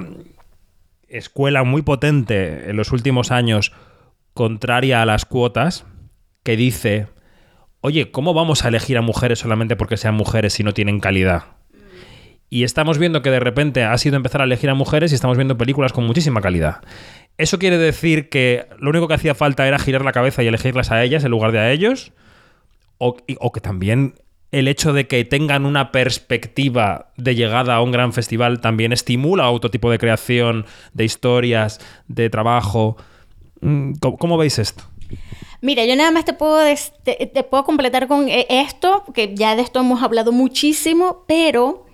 escuela muy potente en los últimos años contraria a las cuotas que dice, oye, ¿cómo vamos a elegir a mujeres solamente porque sean mujeres si no tienen calidad? Y estamos viendo que de repente ha sido empezar a elegir a mujeres y estamos viendo películas con muchísima calidad. ¿Eso quiere decir que lo único que hacía falta era girar la cabeza y elegirlas a ellas en lugar de a ellos? O, que también el hecho de que tengan una perspectiva de llegada a un gran festival también estimula otro tipo de creación, de historias, de trabajo. Mm, ¿Cómo, veis esto? Mira, yo nada más te puedo, te, puedo completar con eh, esto, que ya de esto hemos hablado muchísimo, pero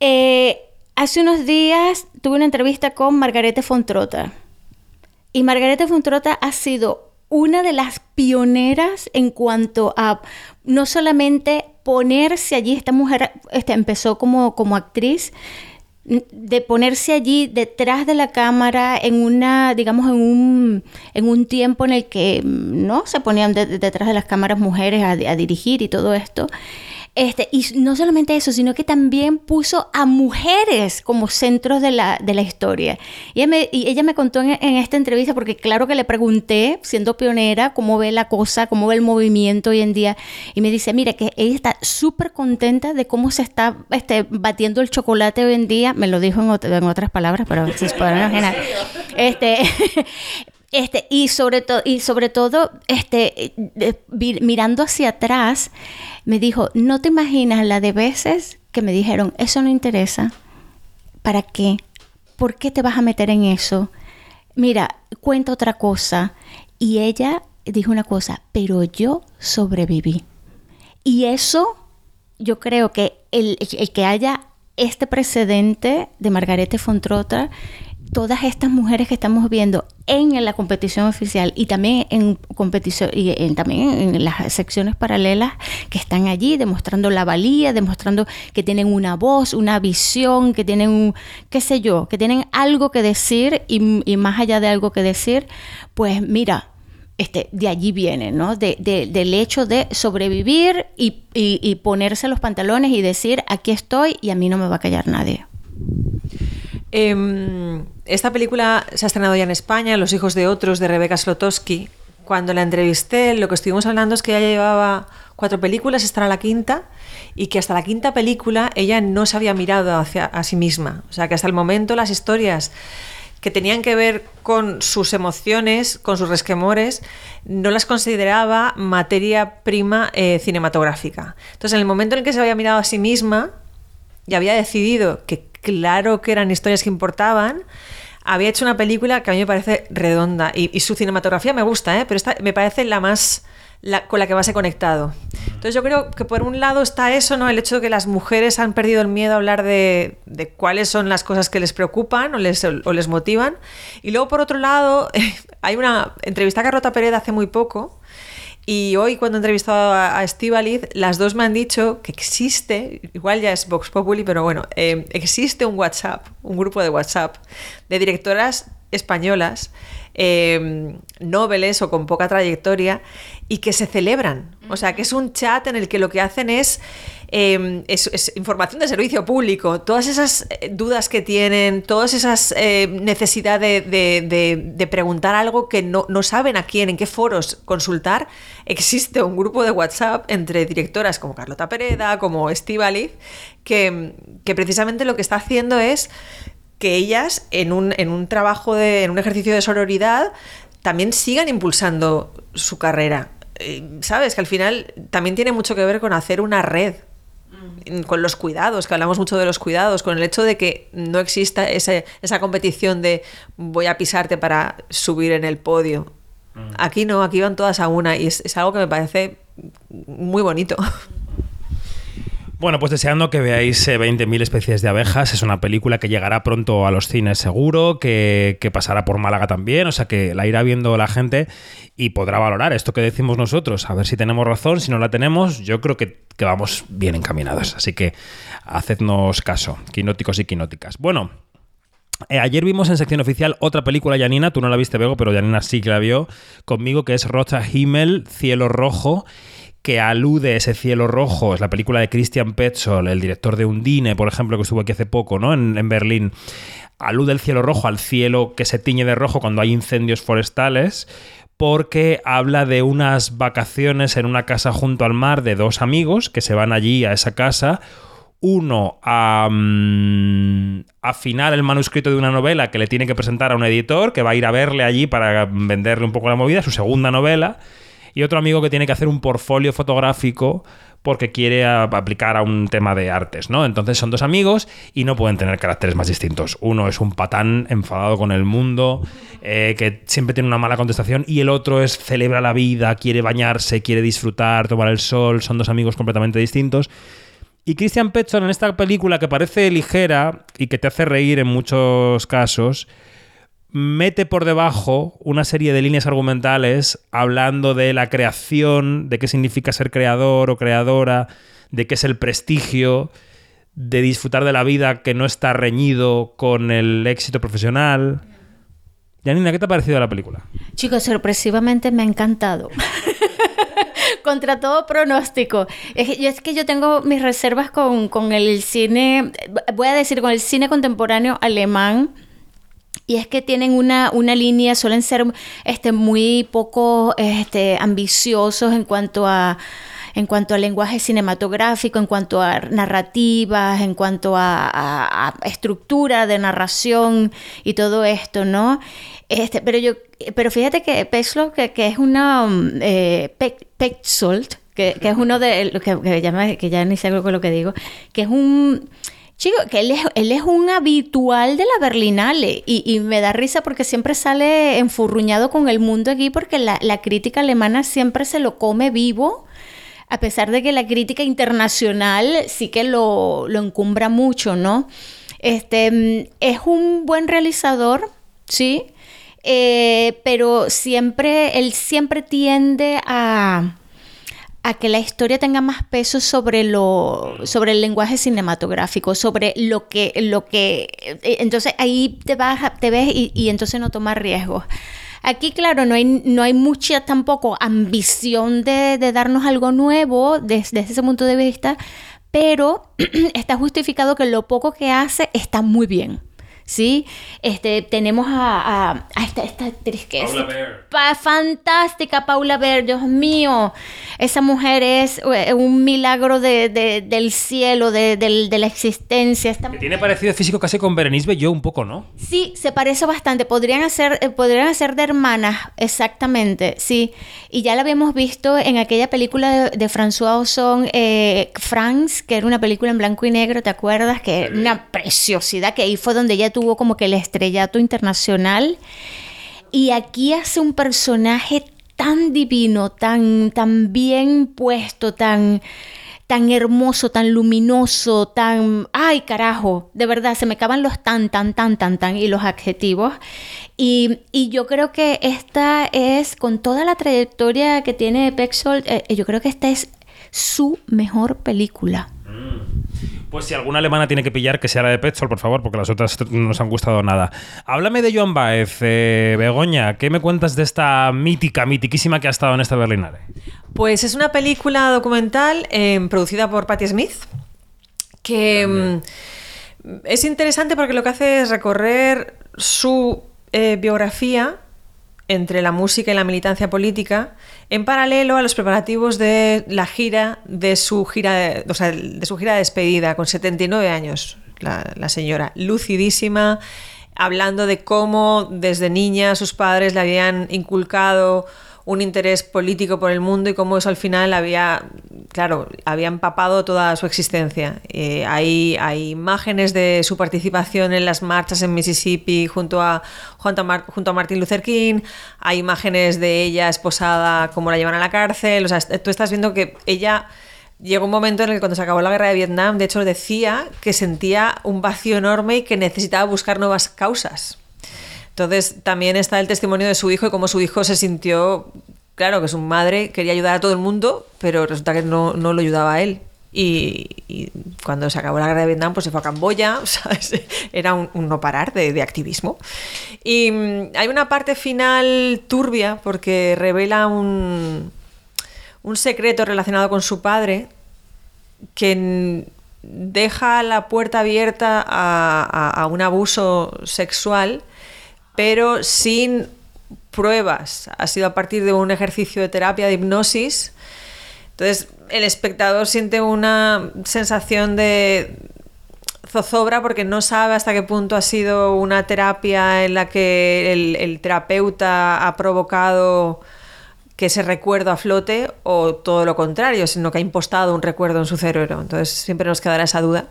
eh, hace unos días tuve una entrevista con Margarete Fontrota. Y Margarete Fontrota ha sido una de las pioneras en cuanto a no solamente ponerse allí, esta mujer este, empezó como, como actriz, de ponerse allí detrás de la cámara en una, digamos, en un, en un tiempo en el que no se ponían detrás de las cámaras mujeres a, a dirigir y todo esto. Este, y no solamente eso, sino que también puso a mujeres como centros de la, de la historia. Y ella me, contó en, esta entrevista, porque claro que le pregunté, siendo pionera, cómo ve la cosa, cómo ve el movimiento hoy en día. Y me dice, mira, que ella está súper contenta de cómo se está este, batiendo el chocolate hoy en día. Me lo dijo en, otras palabras, pero si se pueden imaginar. Este, Este, y sobre todo, y sobre todo, este, mirando hacia atrás, me dijo, no te imaginas la de veces que me dijeron, eso no interesa. ¿Para qué? ¿Por qué te vas a meter en eso? Mira, cuenta otra cosa. Y ella dijo una cosa, pero yo sobreviví. Y eso, yo creo que el, que haya este precedente de Margarete Fontrota todas estas mujeres que estamos viendo en la competición oficial y también en competición y también en las secciones paralelas que están allí demostrando la valía, demostrando que tienen una voz, una visión, que tienen un, qué sé yo, que tienen algo que decir y, más allá de algo que decir, pues mira, este, de allí viene, ¿no? De, del hecho de sobrevivir y, y ponerse los pantalones y decir, aquí estoy y a mí no me va a callar nadie. Em, esta película se ha estrenado ya en España, Los hijos de otros, de Rebeca Slotowski. Cuando la entrevisté, lo que estuvimos hablando es que ella llevaba cuatro películas, esta era la quinta, y que hasta la quinta película ella no se había mirado hacia a sí misma. O sea, que hasta el momento las historias que tenían que ver con sus emociones, con sus resquemores, no las consideraba materia prima eh, cinematográfica. Entonces, en el momento en que se había mirado a sí misma y había decidido que claro que eran historias que importaban. Había hecho una película que a mí me parece redonda y, su cinematografía me gusta, ¿eh? pero esta me parece la más con la que más he conectado. Entonces yo creo que por un lado está eso, ¿no? El hecho de que las mujeres han perdido el miedo a hablar de, cuáles son las cosas que les preocupan o les, motivan. Y luego por otro lado, hay una entrevista a Carlota Pérez hace muy poco y hoy cuando he entrevistado a, a las dos me han dicho que existe, igual ya es Vox Populi, pero bueno, eh, existe un WhatsApp, un grupo de WhatsApp de directoras españolas, eh, o con poca trayectoria, y que se celebran. O sea, que es un chat en el que lo que hacen es es información de servicio público. Todas esas eh, dudas que tienen, todas esas eh, necesidad de, de- de- de preguntar algo que no, no saben a quién, en qué foros consultar, existe un grupo de WhatsApp entre directoras como Carlota Pereda, como Estivaliz, que, que precisamente lo que está haciendo es que ellas en un, en un trabajo de, en un ejercicio de sororidad también sigan impulsando su carrera. Eh, Sabes que al final también tiene mucho que ver con hacer una red con los cuidados, que hablamos mucho de los cuidados, con el hecho de que no exista ese- esa competición de voy a pisarte para subir en el podio. Aquí no, aquí van todas a una y es, es algo que me parece muy bonito. Bueno, pues deseando que veáis eh, 20.000 especies de abejas. Es una película que llegará pronto a los cines seguro, que, que pasará por Málaga también, o sea que la irá viendo la gente y podrá valorar esto que decimos nosotros. A ver si tenemos razón, si no la tenemos, yo creo que, que vamos bien encaminados. Así que hacednos caso, quinóticos y quinóticas. Bueno, eh, ayer vimos en sección oficial otra película, Janina, tú no la viste, Bego, pero Janina sí que la vio conmigo, que es Rocha Himmel, Cielo Rojo, que alude ese cielo rojo, es la película de Christian Petzold, el director de Undine, por ejemplo, que estuvo aquí hace poco, ¿no? En, Berlín. Alude el cielo rojo al cielo que se tiñe de rojo cuando hay incendios forestales, porque habla de unas vacaciones en una casa junto al mar de dos amigos que se van allí a esa casa uno a mm, afinar el manuscrito de una novela que le tiene que presentar a un editor que va a ir a verle allí para venderle un poco la movida, su segunda novela, y otro amigo que tiene que hacer un portfolio fotográfico porque quiere aplicar a un tema de artes, ¿no? Entonces son dos amigos y no pueden tener caracteres más distintos. Uno es un patán enfadado con el mundo, eh, que siempre tiene una mala contestación, y el otro es celebra la vida, quiere bañarse, quiere disfrutar, tomar el sol, son dos amigos completamente distintos. Y Christian Petzold en esta película que parece ligera y que te hace reír en muchos casos, mete por debajo una serie de líneas argumentales hablando de la creación, de qué significa ser creador o creadora, de qué es el prestigio, de disfrutar de la vida que no está reñido con el éxito profesional. Janina, ¿qué te ha parecido la película? Chicos, sorpresivamente me ha encantado. Contra todo pronóstico. Es es que yo tengo mis reservas con, con el cine, voy a decir, con el cine contemporáneo alemán. Y es que tienen una, una línea, suelen ser este, muy poco este, ambiciosos en cuanto a en cuanto al lenguaje cinematográfico, en cuanto a narrativas, en cuanto a, estructura de narración y todo esto, ¿no? Este, pero yo, pero fíjate que Peslo, que, que es una um, eh, Pe- Petzold, que, que es uno de los que, que llama, que ya ni sé lo que digo, que es un Chico, que él es, él es un habitual de la Berlinale y, me da risa porque siempre sale enfurruñado con el mundo aquí porque la, la crítica alemana siempre se lo come vivo, a pesar de que la crítica internacional sí que lo, lo encumbra mucho, ¿no? Este, mm, es un buen realizador, ¿sí? Eh, pero siempre, él siempre tiende a a que la historia tenga más peso sobre lo sobre el lenguaje cinematográfico, sobre lo que lo que eh, entonces ahí te vas te ves y, y entonces no tomas riesgos. Aquí, claro, no hay, no hay mucha tampoco ambición de, de darnos algo nuevo desde ese punto de vista, pero está justificado que lo poco que hace está muy bien. ¿Sí? Este, tenemos a, a- a esta, esta actriz que es pa- fantástica, Paula Ver, Dios mío. Esa mujer es eh, un milagro de- de- del cielo, de, del- de la existencia. Esta Que tiene parecido físico casi con Berenice Bejo un poco, ¿no? Sí, se parece bastante. Podrían hacer, eh, podrían hacer de hermanas, exactamente, sí. Y ya la habíamos visto en aquella película de, de François Ozon, eh, France, que era una película en blanco y negro, ¿te acuerdas? Que era una preciosidad, que ahí fue donde ella tuvo como que el estrellato internacional. Y aquí hace un personaje tan divino, tan, tan bien puesto, tan, tan hermoso, tan luminoso, tan... ¡Ay, carajo! De verdad, se me acaban los tan, tan, tan, tan, tan y los adjetivos. Y, y yo creo que esta es, con toda la trayectoria que tiene Pexol, yo creo que esta es su mejor película. Pues si alguna alemana tiene que pillar, que sea la de Petzol, por favor, porque las otras no nos han gustado nada. Háblame de Joan Baez, eh, Begoña. ¿Qué me cuentas de esta mítica, mitiquísima que ha estado en esta Berlinale? Pues es una película documental eh, producida por Patti Smith, que mm, es interesante porque lo que hace es recorrer su eh, biografía entre la música y la militancia política en paralelo a los preparativos de la gira de su gira de, o sea, de su gira de despedida con 79 años la, la señora lucidísima hablando de cómo desde niña sus padres le habían inculcado un interés político por el mundo y cómo eso al final había, claro, había empapado toda su existencia. Eh, hay, hay imágenes de su participación en las marchas en Mississippi junto a, junto a, junto a Martin Luther King, hay imágenes de ella esposada, cómo la llevan a la cárcel, o sea, tú estás viendo que ella... Llegó un momento en el que cuando se acabó la guerra de Vietnam, de hecho decía que sentía un vacío enorme y que necesitaba buscar nuevas causas. Entonces también está el testimonio de su hijo y cómo su hijo se sintió, claro, que su madre quería ayudar a todo el mundo, pero resulta que no, no lo ayudaba a él. Y, cuando se acabó la guerra de Vietnam, pues se fue a Camboya, era un, no parar de, de activismo. Y mm, hay una parte final turbia porque revela un, un secreto relacionado con su padre que deja la puerta abierta a un abuso sexual, pero sin pruebas. Ha sido a partir de un ejercicio de terapia de hipnosis. Entonces, el espectador siente una sensación de zozobra porque no sabe hasta qué punto ha sido una terapia en la que el, terapeuta ha provocado que ese recuerdo a flote o todo lo contrario, sino que ha impostado un recuerdo en su cerebro. Entonces siempre nos quedará esa duda.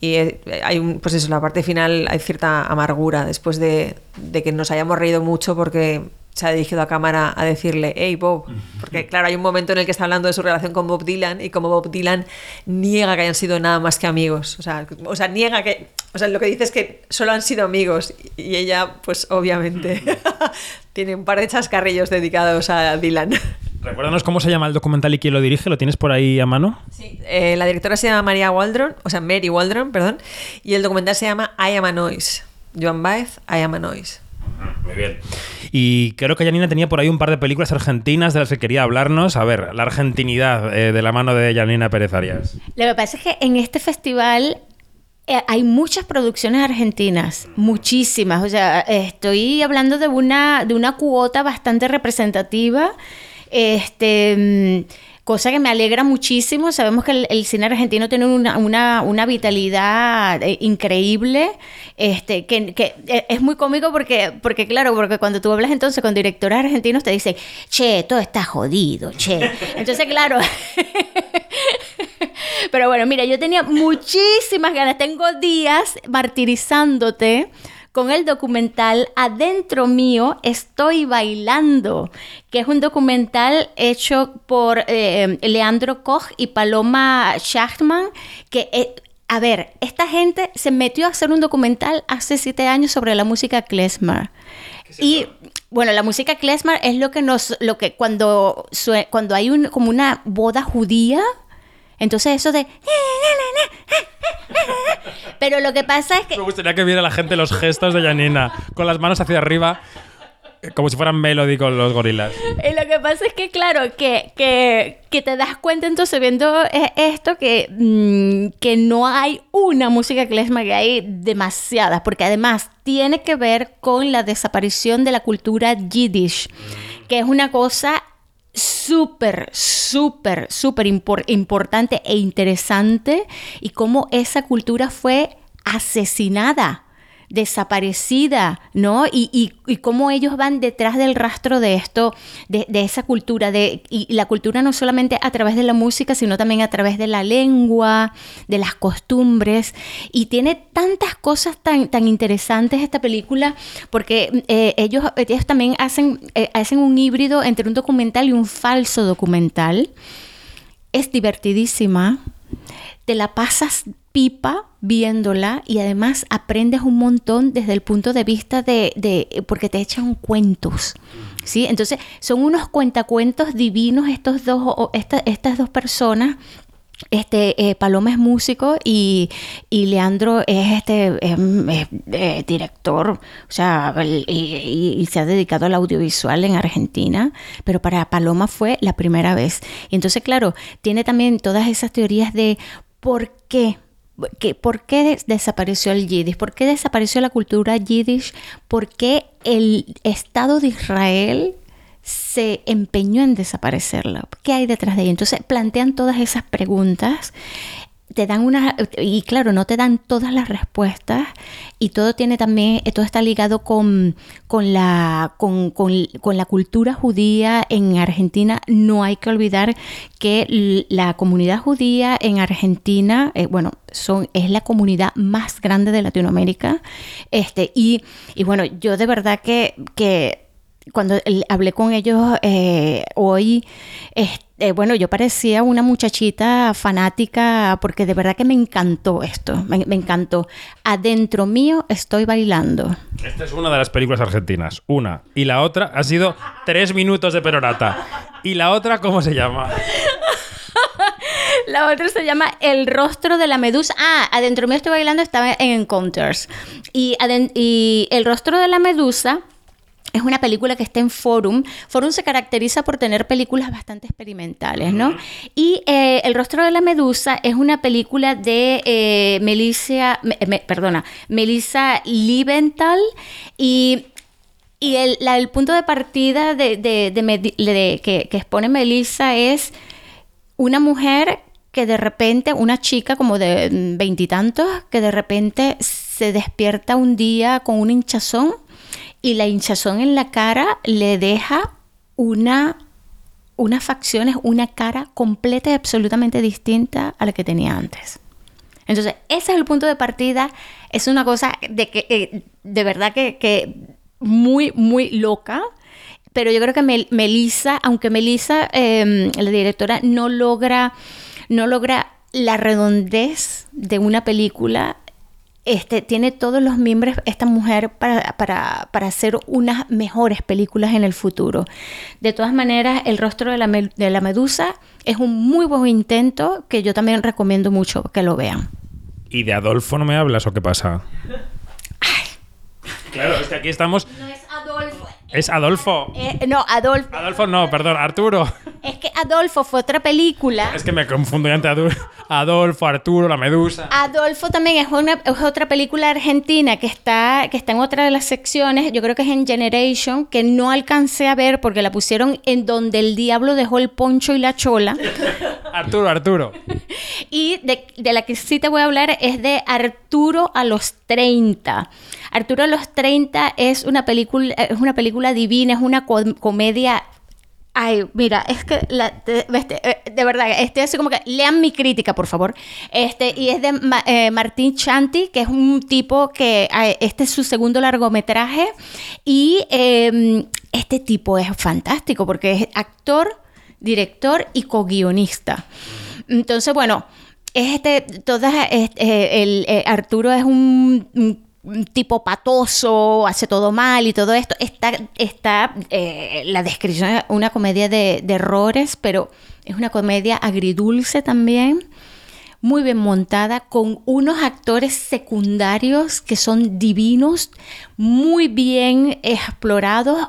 Y eh, hay un, pues eso, la parte final hay cierta amargura después de, de que nos hayamos reído mucho porque se ha dirigido a cámara a decirle, hey Bob, porque claro, hay un momento en el que está hablando de su relación con Bob Dylan y como Bob Dylan niega que hayan sido nada más que amigos, o sea, o sea niega que, o sea, lo que dice es que solo han sido amigos y ella, pues obviamente, tiene un par de chascarrillos dedicados a Dylan. Recuérdanos cómo se llama el documental y quién lo dirige. ¿Lo tienes por ahí a mano? Eh, la directora se llama María Waldron, o sea, Mary Waldron, perdón, y el documental se llama I Am a Noise. Joan Baez, I Am a Noise. Muy bien. Y creo que Janina tenía por ahí un par de películas argentinas de las que quería hablarnos. A ver, la argentinidad eh, de la mano de Janina Pérez Arias. Lo que pasa es que en este festival eh, hay muchas producciones argentinas, muchísimas. O sea, estoy hablando de una, de una cuota bastante representativa. Este. mm, Cosa que me alegra muchísimo. Sabemos que el, cine argentino tiene una, una, una vitalidad eh, increíble. Este, que, que, eh, es muy cómico porque, porque, claro, porque cuando tú hablas entonces con directores argentinos te dicen, che, todo está jodido, che. Entonces, claro. Pero bueno, mira, yo tenía muchísimas ganas. Tengo días martirizándote con el documental Adentro mío estoy bailando, que es un documental hecho por eh, Leandro Koch y Paloma Schachtman, que... eh, a ver, esta gente se metió a hacer un documental hace siete años sobre la música klezmer. y bueno, la música klezmer es lo que nos, lo que cuando, cuando hay un, como una boda judía, entonces eso de... Pero lo que pasa es que... Me gustaría que viera la gente los gestos de Janina con las manos hacia arriba, eh, como si fueran melody con los gorilas. Y lo que pasa es que, claro, que, que, que te das cuenta entonces viendo eh, esto que, mm, que no hay una música klezmer, que hay demasiadas, porque además tiene que ver con la desaparición de la cultura yiddish, que es una cosa súper, súper, súper impor- importante e interesante y cómo esa cultura fue asesinada desaparecida, ¿no? Y, y, y cómo ellos van detrás del rastro de esto, de, de esa cultura, de, y la cultura no solamente a través de la música, sino también a través de la lengua, de las costumbres, y tiene tantas cosas tan, tan interesantes esta película, porque eh, ellos, ellos también hacen, eh, hacen un híbrido entre un documental y un falso documental. Es divertidísima, te la pasas pipa viéndola y además aprendes un montón desde el punto de vista de, de porque te echan cuentos. ¿Sí? Entonces, son unos cuentacuentos divinos estos dos, estas dos personas este, eh, Paloma es músico y, Leandro es este em, eh, director, o sea, y- y se ha dedicado al audiovisual en Argentina, pero para Paloma fue la primera vez. Y entonces, claro, tiene también todas esas teorías de por qué. Que- ¿Por qué des- desapareció el yiddish? ¿Por qué desapareció la cultura yiddish? ¿Por qué el Estado de Israel se empeñó en desaparecerla. ¿Qué hay detrás de ella? Entonces plantean todas esas preguntas, te dan una y claro, no te dan todas las respuestas y todo tiene también, todo está ligado con, con la con, con- con la cultura judía en Argentina. No hay que olvidar que la comunidad judía en Argentina, eh, bueno, son, es la comunidad más grande de Latinoamérica. Este, y, y bueno, yo de verdad que, que cuando hablé con ellos eh, hoy, este, bueno, yo parecía una muchachita fanática porque de verdad que me encantó esto, me, me encantó. Adentro mío estoy bailando. Esta es una de las películas argentinas. Una. Y la otra ha sido tres minutos de perorata. ¿Y la otra cómo se llama? La otra se llama El rostro de la medusa. Ah, Adentro mío estoy bailando estaba en Encounters. Y, y El rostro de la medusa es una película que está en Forum. Forum se caracteriza por tener películas bastante experimentales, ¿no? Y eh, El rostro de la medusa es una película de eh, Melissa, me- me- perdona, Melissa Liebenthal y y el, la- el punto de partida de, que, que expone Melissa es una mujer que de repente, una chica como de veintitantos, que de repente se despierta un día con un hinchazón y la hinchazón en la cara le deja una, unas facciones, una cara completa y absolutamente distinta a la que tenía antes. Entonces, ese es el punto de partida. Es una cosa de que, eh, de verdad que, muy, muy loca. Pero yo creo que Mel- Melissa, aunque Melissa, eh, la directora, no logra, no logra la redondez de una película, este, tiene todos los miembros esta mujer para, para, para hacer unas mejores películas en el futuro. De todas maneras, El rostro de la, de la medusa es un muy buen intento que yo también recomiendo mucho que lo vean. ¿Y de Adolfo no me hablas o qué pasa? Claro, es que aquí estamos. No es Adolfo. Es Adolfo. Eh, no, Adolfo. Adolfo no, perdón, Arturo. Es que Adolfo fue otra película. Es que me confundo entre Adolfo, Arturo, la medusa. Adolfo también es, una, es otra película argentina que está, que está en otra de las secciones, yo creo que es en Generation, que no alcancé a ver porque la pusieron en donde el diablo dejó el poncho y la chola. Arturo, Arturo. Y de, de la que sí te voy a hablar es de Arturo a los 30. Arturo a los 30 es una película, es una película divina, es una co- comedia. Ay, mira, es que este, eh, de verdad, estoy así como que lean mi crítica, por favor. Este, y es de Ma- eh, Martín Chanti, que es un tipo que eh, este es su segundo largometraje. Y eh, este tipo es fantástico porque es actor, director y co-guionista. Entonces, bueno, es este, todas, es- eh, el, eh, Arturo es un tipo patoso, hace todo mal y todo esto. Está, está eh, la descripción es una comedia de, de errores, pero es una comedia agridulce también, muy bien montada, con unos actores secundarios que son divinos, muy bien explorados,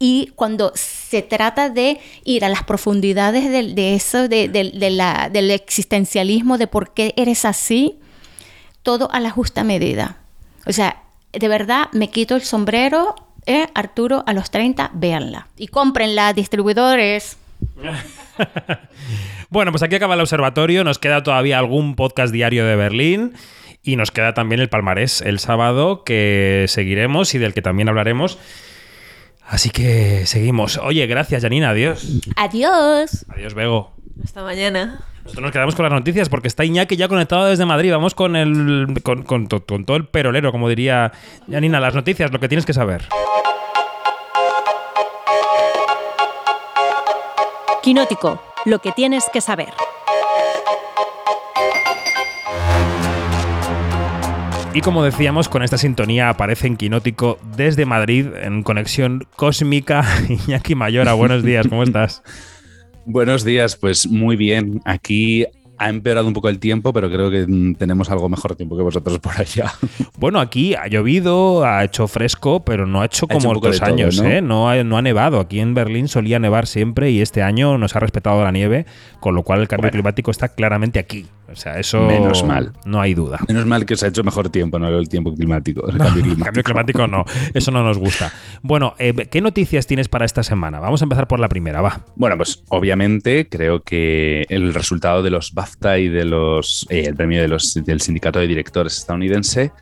y cuando se trata de ir a las profundidades del- de, eso, de, de- de del existencialismo, de por qué eres así, todo a la justa medida. O sea, de verdad me quito el sombrero, eh, Arturo, a los 30, véanla. Y cómprenla, distribuidores. Bueno, pues aquí acaba el observatorio. Nos queda todavía algún podcast diario de Berlín. Y nos queda también el palmarés el sábado, que seguiremos y del que también hablaremos. Así que seguimos. Oye, gracias, Janina. Adiós. Adiós. Adiós, Bego. Hasta mañana. Nosotros nos quedamos con las noticias porque está Iñaki ya conectado desde Madrid. Vamos con el con, con to- con todo el perolero, como diría Janina. Las noticias, lo que tienes que saber. Quinótico, lo que tienes que saber. Y como decíamos, con esta sintonía aparece en Quinótico desde Madrid, en conexión cósmica. Iñaki Mayora, buenos días, ¿cómo estás? Buenos días, pues muy bien. Aquí ha empeorado un poco el tiempo, pero creo que mm, tenemos algo mejor tiempo que vosotros por allá. Bueno, aquí ha llovido, ha hecho fresco, pero no ha hecho Ha hecho como poco otros todo, años, ¿no? ¿eh? No ha, no ha nevado. Aquí en Berlín solía nevar siempre y este año nos ha respetado la nieve, con lo cual el cambio Bueno. climático está claramente aquí. O sea, eso Menos mal. no hay duda. Menos mal que se ha hecho mejor tiempo, no el tiempo climático. El cambio climático. Cambio climático no, eso no nos gusta. Bueno, eh, ¿qué noticias tienes para esta semana? Vamos a empezar por la primera, va. Bueno, pues obviamente creo que el resultado de los BAFTA y de los eh, el premio de los, del sindicato de directores estadounidense,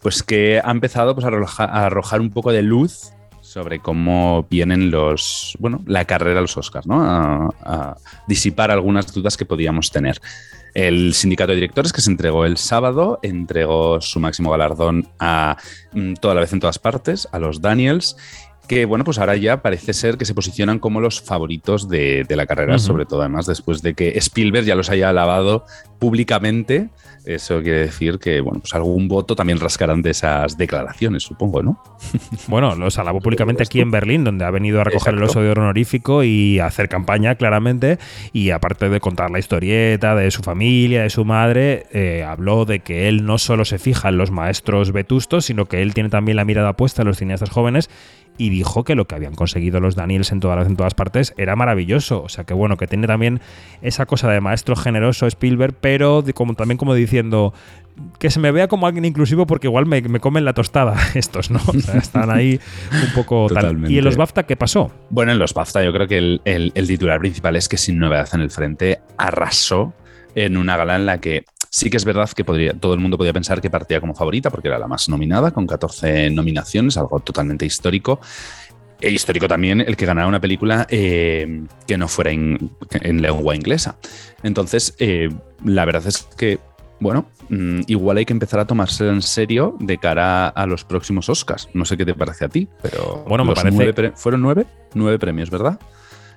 pues que ha empezado pues, a arrojar un poco de luz sobre cómo vienen los, bueno, la carrera a los Oscars, ¿no? A, a disipar algunas dudas que podíamos tener. El sindicato de directores que se entregó el sábado entregó su máximo galardón a mm, toda la vez en todas partes, a los Daniels, que bueno, pues ahora ya parece ser que se posicionan como los favoritos de, de la carrera, sobre todo además después de que Spielberg ya los haya alabado públicamente. Eso quiere decir que, bueno, pues algún voto también rascarán de esas declaraciones, supongo, ¿no? Bueno, los alabó públicamente aquí en Berlín, donde ha venido a recoger el oso de oro honorífico y a hacer campaña, claramente. Y aparte de contar la historieta de su familia, de su madre, eh, habló de que él no solo se fija en los maestros vetustos, sino que él tiene también la mirada puesta en los cineastas jóvenes. Y dijo que lo que habían conseguido los Daniels en todas, en todas partes era maravilloso. O sea que bueno, que tiene también esa cosa de maestro generoso Spielberg, pero de- como, también como diciendo, que se me vea como alguien inclusivo porque igual me, me comen la tostada estos, ¿no? O sea, están ahí un poco tal. ¿Y en los BAFTA qué pasó? Bueno, en los BAFTA yo creo que el, el- el titular principal es que Sin Novedad en el Frente arrasó en una gala en la que sí que es verdad que podría, todo el mundo podía pensar que partía como favorita porque era la más nominada, con 14 nominaciones, algo totalmente histórico. E histórico también el que ganara una película eh, que no fuera en, en lengua inglesa. Entonces, eh, la verdad es que, bueno, mm, igual hay que empezar a tomarse en serio de cara a los próximos Oscars. No sé qué te parece a ti, pero Bueno, me parece- nueve fueron nueve, nueve premios, ¿verdad?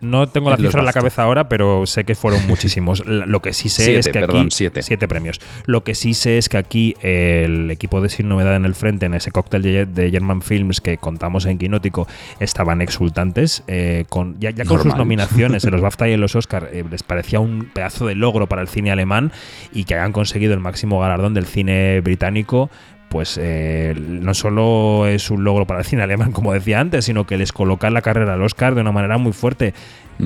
No tengo la cifra en la cabeza ahora, pero sé que fueron muchísimos. Lo que sí sé Siete, es que perdón, aquí siete. siete premios. Lo que sí sé es que aquí el equipo de Sin Novedad en el Frente, en ese cóctel de German Films que contamos en Quinótico, estaban exultantes. eh, con, ya ya con sus nominaciones en los BAFTA y en los Oscar eh, les parecía un pedazo de logro para el cine alemán y que hayan conseguido el máximo galardón del cine británico pues eh, no solo es un logro para el cine alemán, como decía antes, sino que les coloca en la carrera al Oscar de una manera muy fuerte.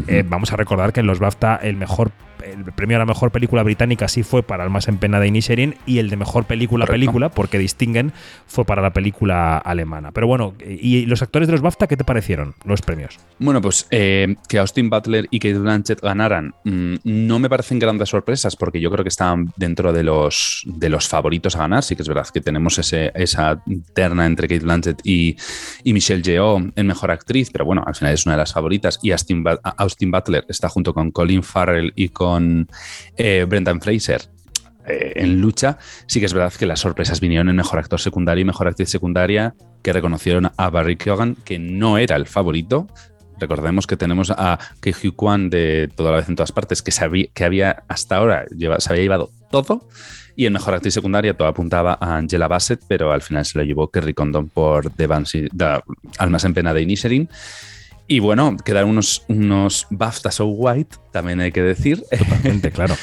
Eh, vamos a recordar que en los BAFTA el mejor el premio a la mejor película británica sí fue para El más en pena de Inisherin y el de mejor película Correcto. película porque distinguen fue para la película alemana. Pero bueno, ¿y los actores de los BAFTA qué te parecieron los premios? Bueno, pues eh, que Austin Butler y Kate Blanchett ganaran mm, no me parecen grandes sorpresas porque yo creo que estaban dentro de los, de los favoritos a ganar. Sí que es verdad que tenemos ese, esa terna entre Kate Blanchett y, y Michelle Yeoh en Mejor Actriz, pero bueno, al final es una de las favoritas y Austin, Austin Butler está junto con Colin Farrell y con eh, Brendan Fraser eh, en lucha, sí que es verdad que las sorpresas vinieron en mejor actor secundario y mejor actriz secundaria, que reconocieron a Barry Keoghan, que no era el favorito. Recordemos que tenemos a Ke Huy Kwan de Toda la vez en todas partes, que, sabía, que había hasta ahora lleva- se había llevado todo. Y en mejor actriz secundaria todo apuntaba a Angela Bassett, pero al final se lo llevó Kerry Condon por The, Banshee- The Almas en Pena de Inisherin. Y bueno, quedaron unos, unos BAFTA So White, también hay que decir. Totalmente, claro.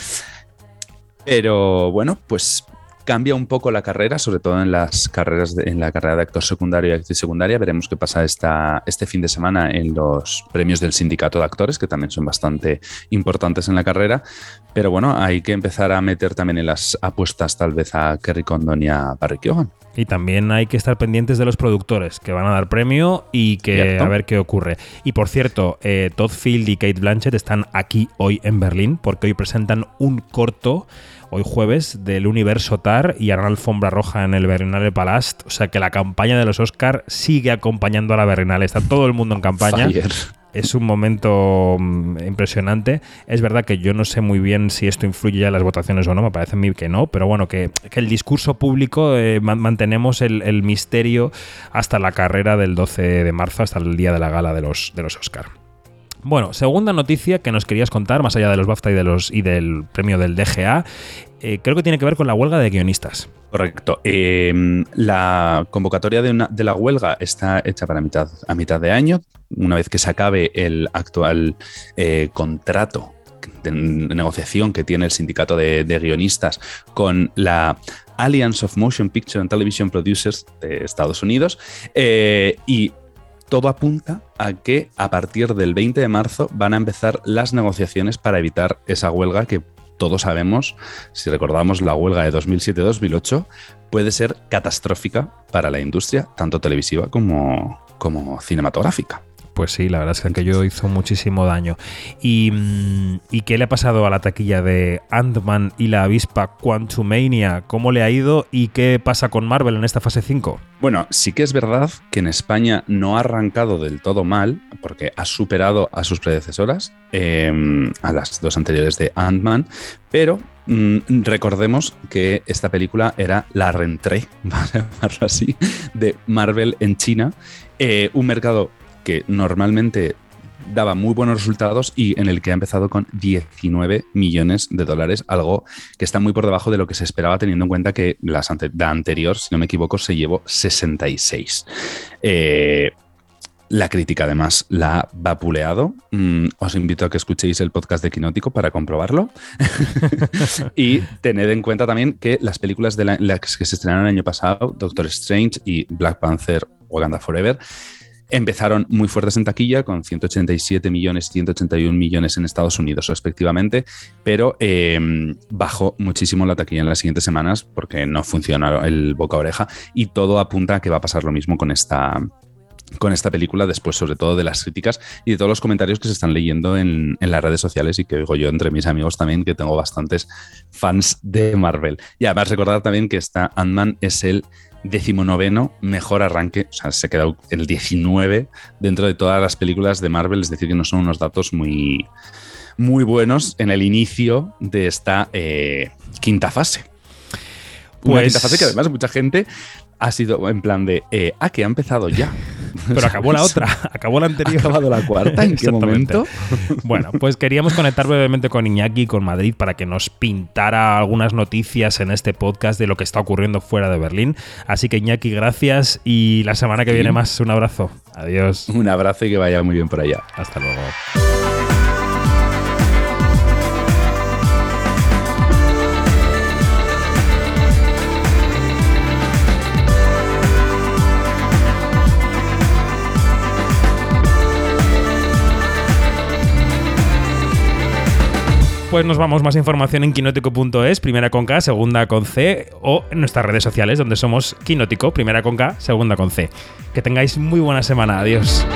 Pero bueno, pues cambia un poco la carrera, sobre todo en las carreras de- en la carrera de actor secundario y actriz secundaria. Veremos qué pasa esta, este fin de semana en los premios del sindicato de actores, que también son bastante importantes en la carrera. Pero bueno, hay que empezar a meter también en las apuestas tal vez a Kerry Condon y a Barry Keoghan. Y también hay que estar pendientes de los productores que van a dar premio y que Cierto. a ver qué ocurre. Y por cierto, eh, Todd Field y Kate Blanchett están aquí hoy en Berlín porque hoy presentan un corto, hoy jueves, del universo TAR y harán alfombra roja en el Berlinale Palast. O sea que la campaña de los Oscar sigue acompañando a la Berlinale. Está todo el mundo en campaña. Fire. Es un momento mm, impresionante. Es verdad que yo no sé muy bien si esto influye ya en las votaciones o no, me parece a mí que no, pero bueno, que, que el discurso público eh, man- mantenemos el, el misterio hasta la carrera del 12 de marzo, hasta el día de la gala de los, de los Oscar. Bueno, segunda noticia que nos querías contar, más allá de los BAFTA y, de los, y del premio del DGA, eh, creo que tiene que ver con la huelga de guionistas. Correcto. Eh, la convocatoria de, la huelga está hecha para mitad de año, una vez que se acabe el actual eh, contrato de negociación que tiene el sindicato de, de guionistas con la Alliance of Motion Picture and Television Producers de Estados Unidos eh, y todo apunta a que a partir del 20 de marzo van a empezar las negociaciones para evitar esa huelga que todos sabemos, si recordamos la huelga de 2007-2008, puede ser catastrófica para la industria, tanto televisiva como, como cinematográfica. Pues sí, la verdad es que aquello hizo muchísimo daño. ¿Y, mm, ¿y qué le ha pasado a la taquilla de Ant-Man y la avispa Quantumania? ¿Cómo le ha ido y qué pasa con Marvel en esta fase 5? Bueno, sí que es verdad que en España no ha arrancado del todo mal, porque ha superado a sus predecesoras, eh, a las dos anteriores de Ant-Man, pero mm, recordemos que esta película era la rentrée, vamos a llamarlo así, de Marvel en China, eh, un mercado que normalmente daba muy buenos resultados y en el que ha empezado con 19 millones de dólares, algo que está muy por debajo de lo que se esperaba teniendo en cuenta que las ante la anterior, si no me equivoco, se llevó 66. Eh, la crítica además la ha vapuleado. Mm, os invito a que escuchéis el podcast de Quinótico para comprobarlo. y tened en cuenta también que las películas de la, que se estrenaron el año pasado, Doctor Strange y Black Panther Wakanda Forever, Empezaron muy fuertes en taquilla, con 187 millones y 181 millones en Estados Unidos respectivamente, pero eh, bajó muchísimo la taquilla en las siguientes semanas porque no funciona el boca a oreja y todo apunta a que va a pasar lo mismo con esta, con esta película, después sobre todo de las críticas y de todos los comentarios que se están leyendo en, en, las redes sociales y que oigo yo entre mis amigos también, que tengo bastantes fans de Marvel. Y además recordar también que esta Ant-Man es el decimonoveno mejor arranque, o sea, se ha quedado el 19 dentro de todas las películas de Marvel, es decir, que no son unos datos muy, muy buenos en el inicio de esta eh, quinta fase. Pues... Una quinta fase que además mucha gente ha sido en plan de, eh, ah, que ha empezado ya. Pero acabó la otra, acabó la anterior. ¿Ha acabado la cuarta? ¿En qué momento? Bueno, pues queríamos conectar brevemente con Iñaki con Madrid para que nos pintara algunas noticias en este podcast de lo que está ocurriendo fuera de Berlín. Así que Iñaki, gracias y la semana que sí. viene más. Un abrazo. Adiós. Un abrazo y que vaya muy bien por allá. Hasta luego. Nos vamos. Más información en quinótico.es, primera con K, segunda con C, o en nuestras redes sociales, donde somos Quinótico, primera con K, segunda con C. Que tengáis muy buena semana. Adiós.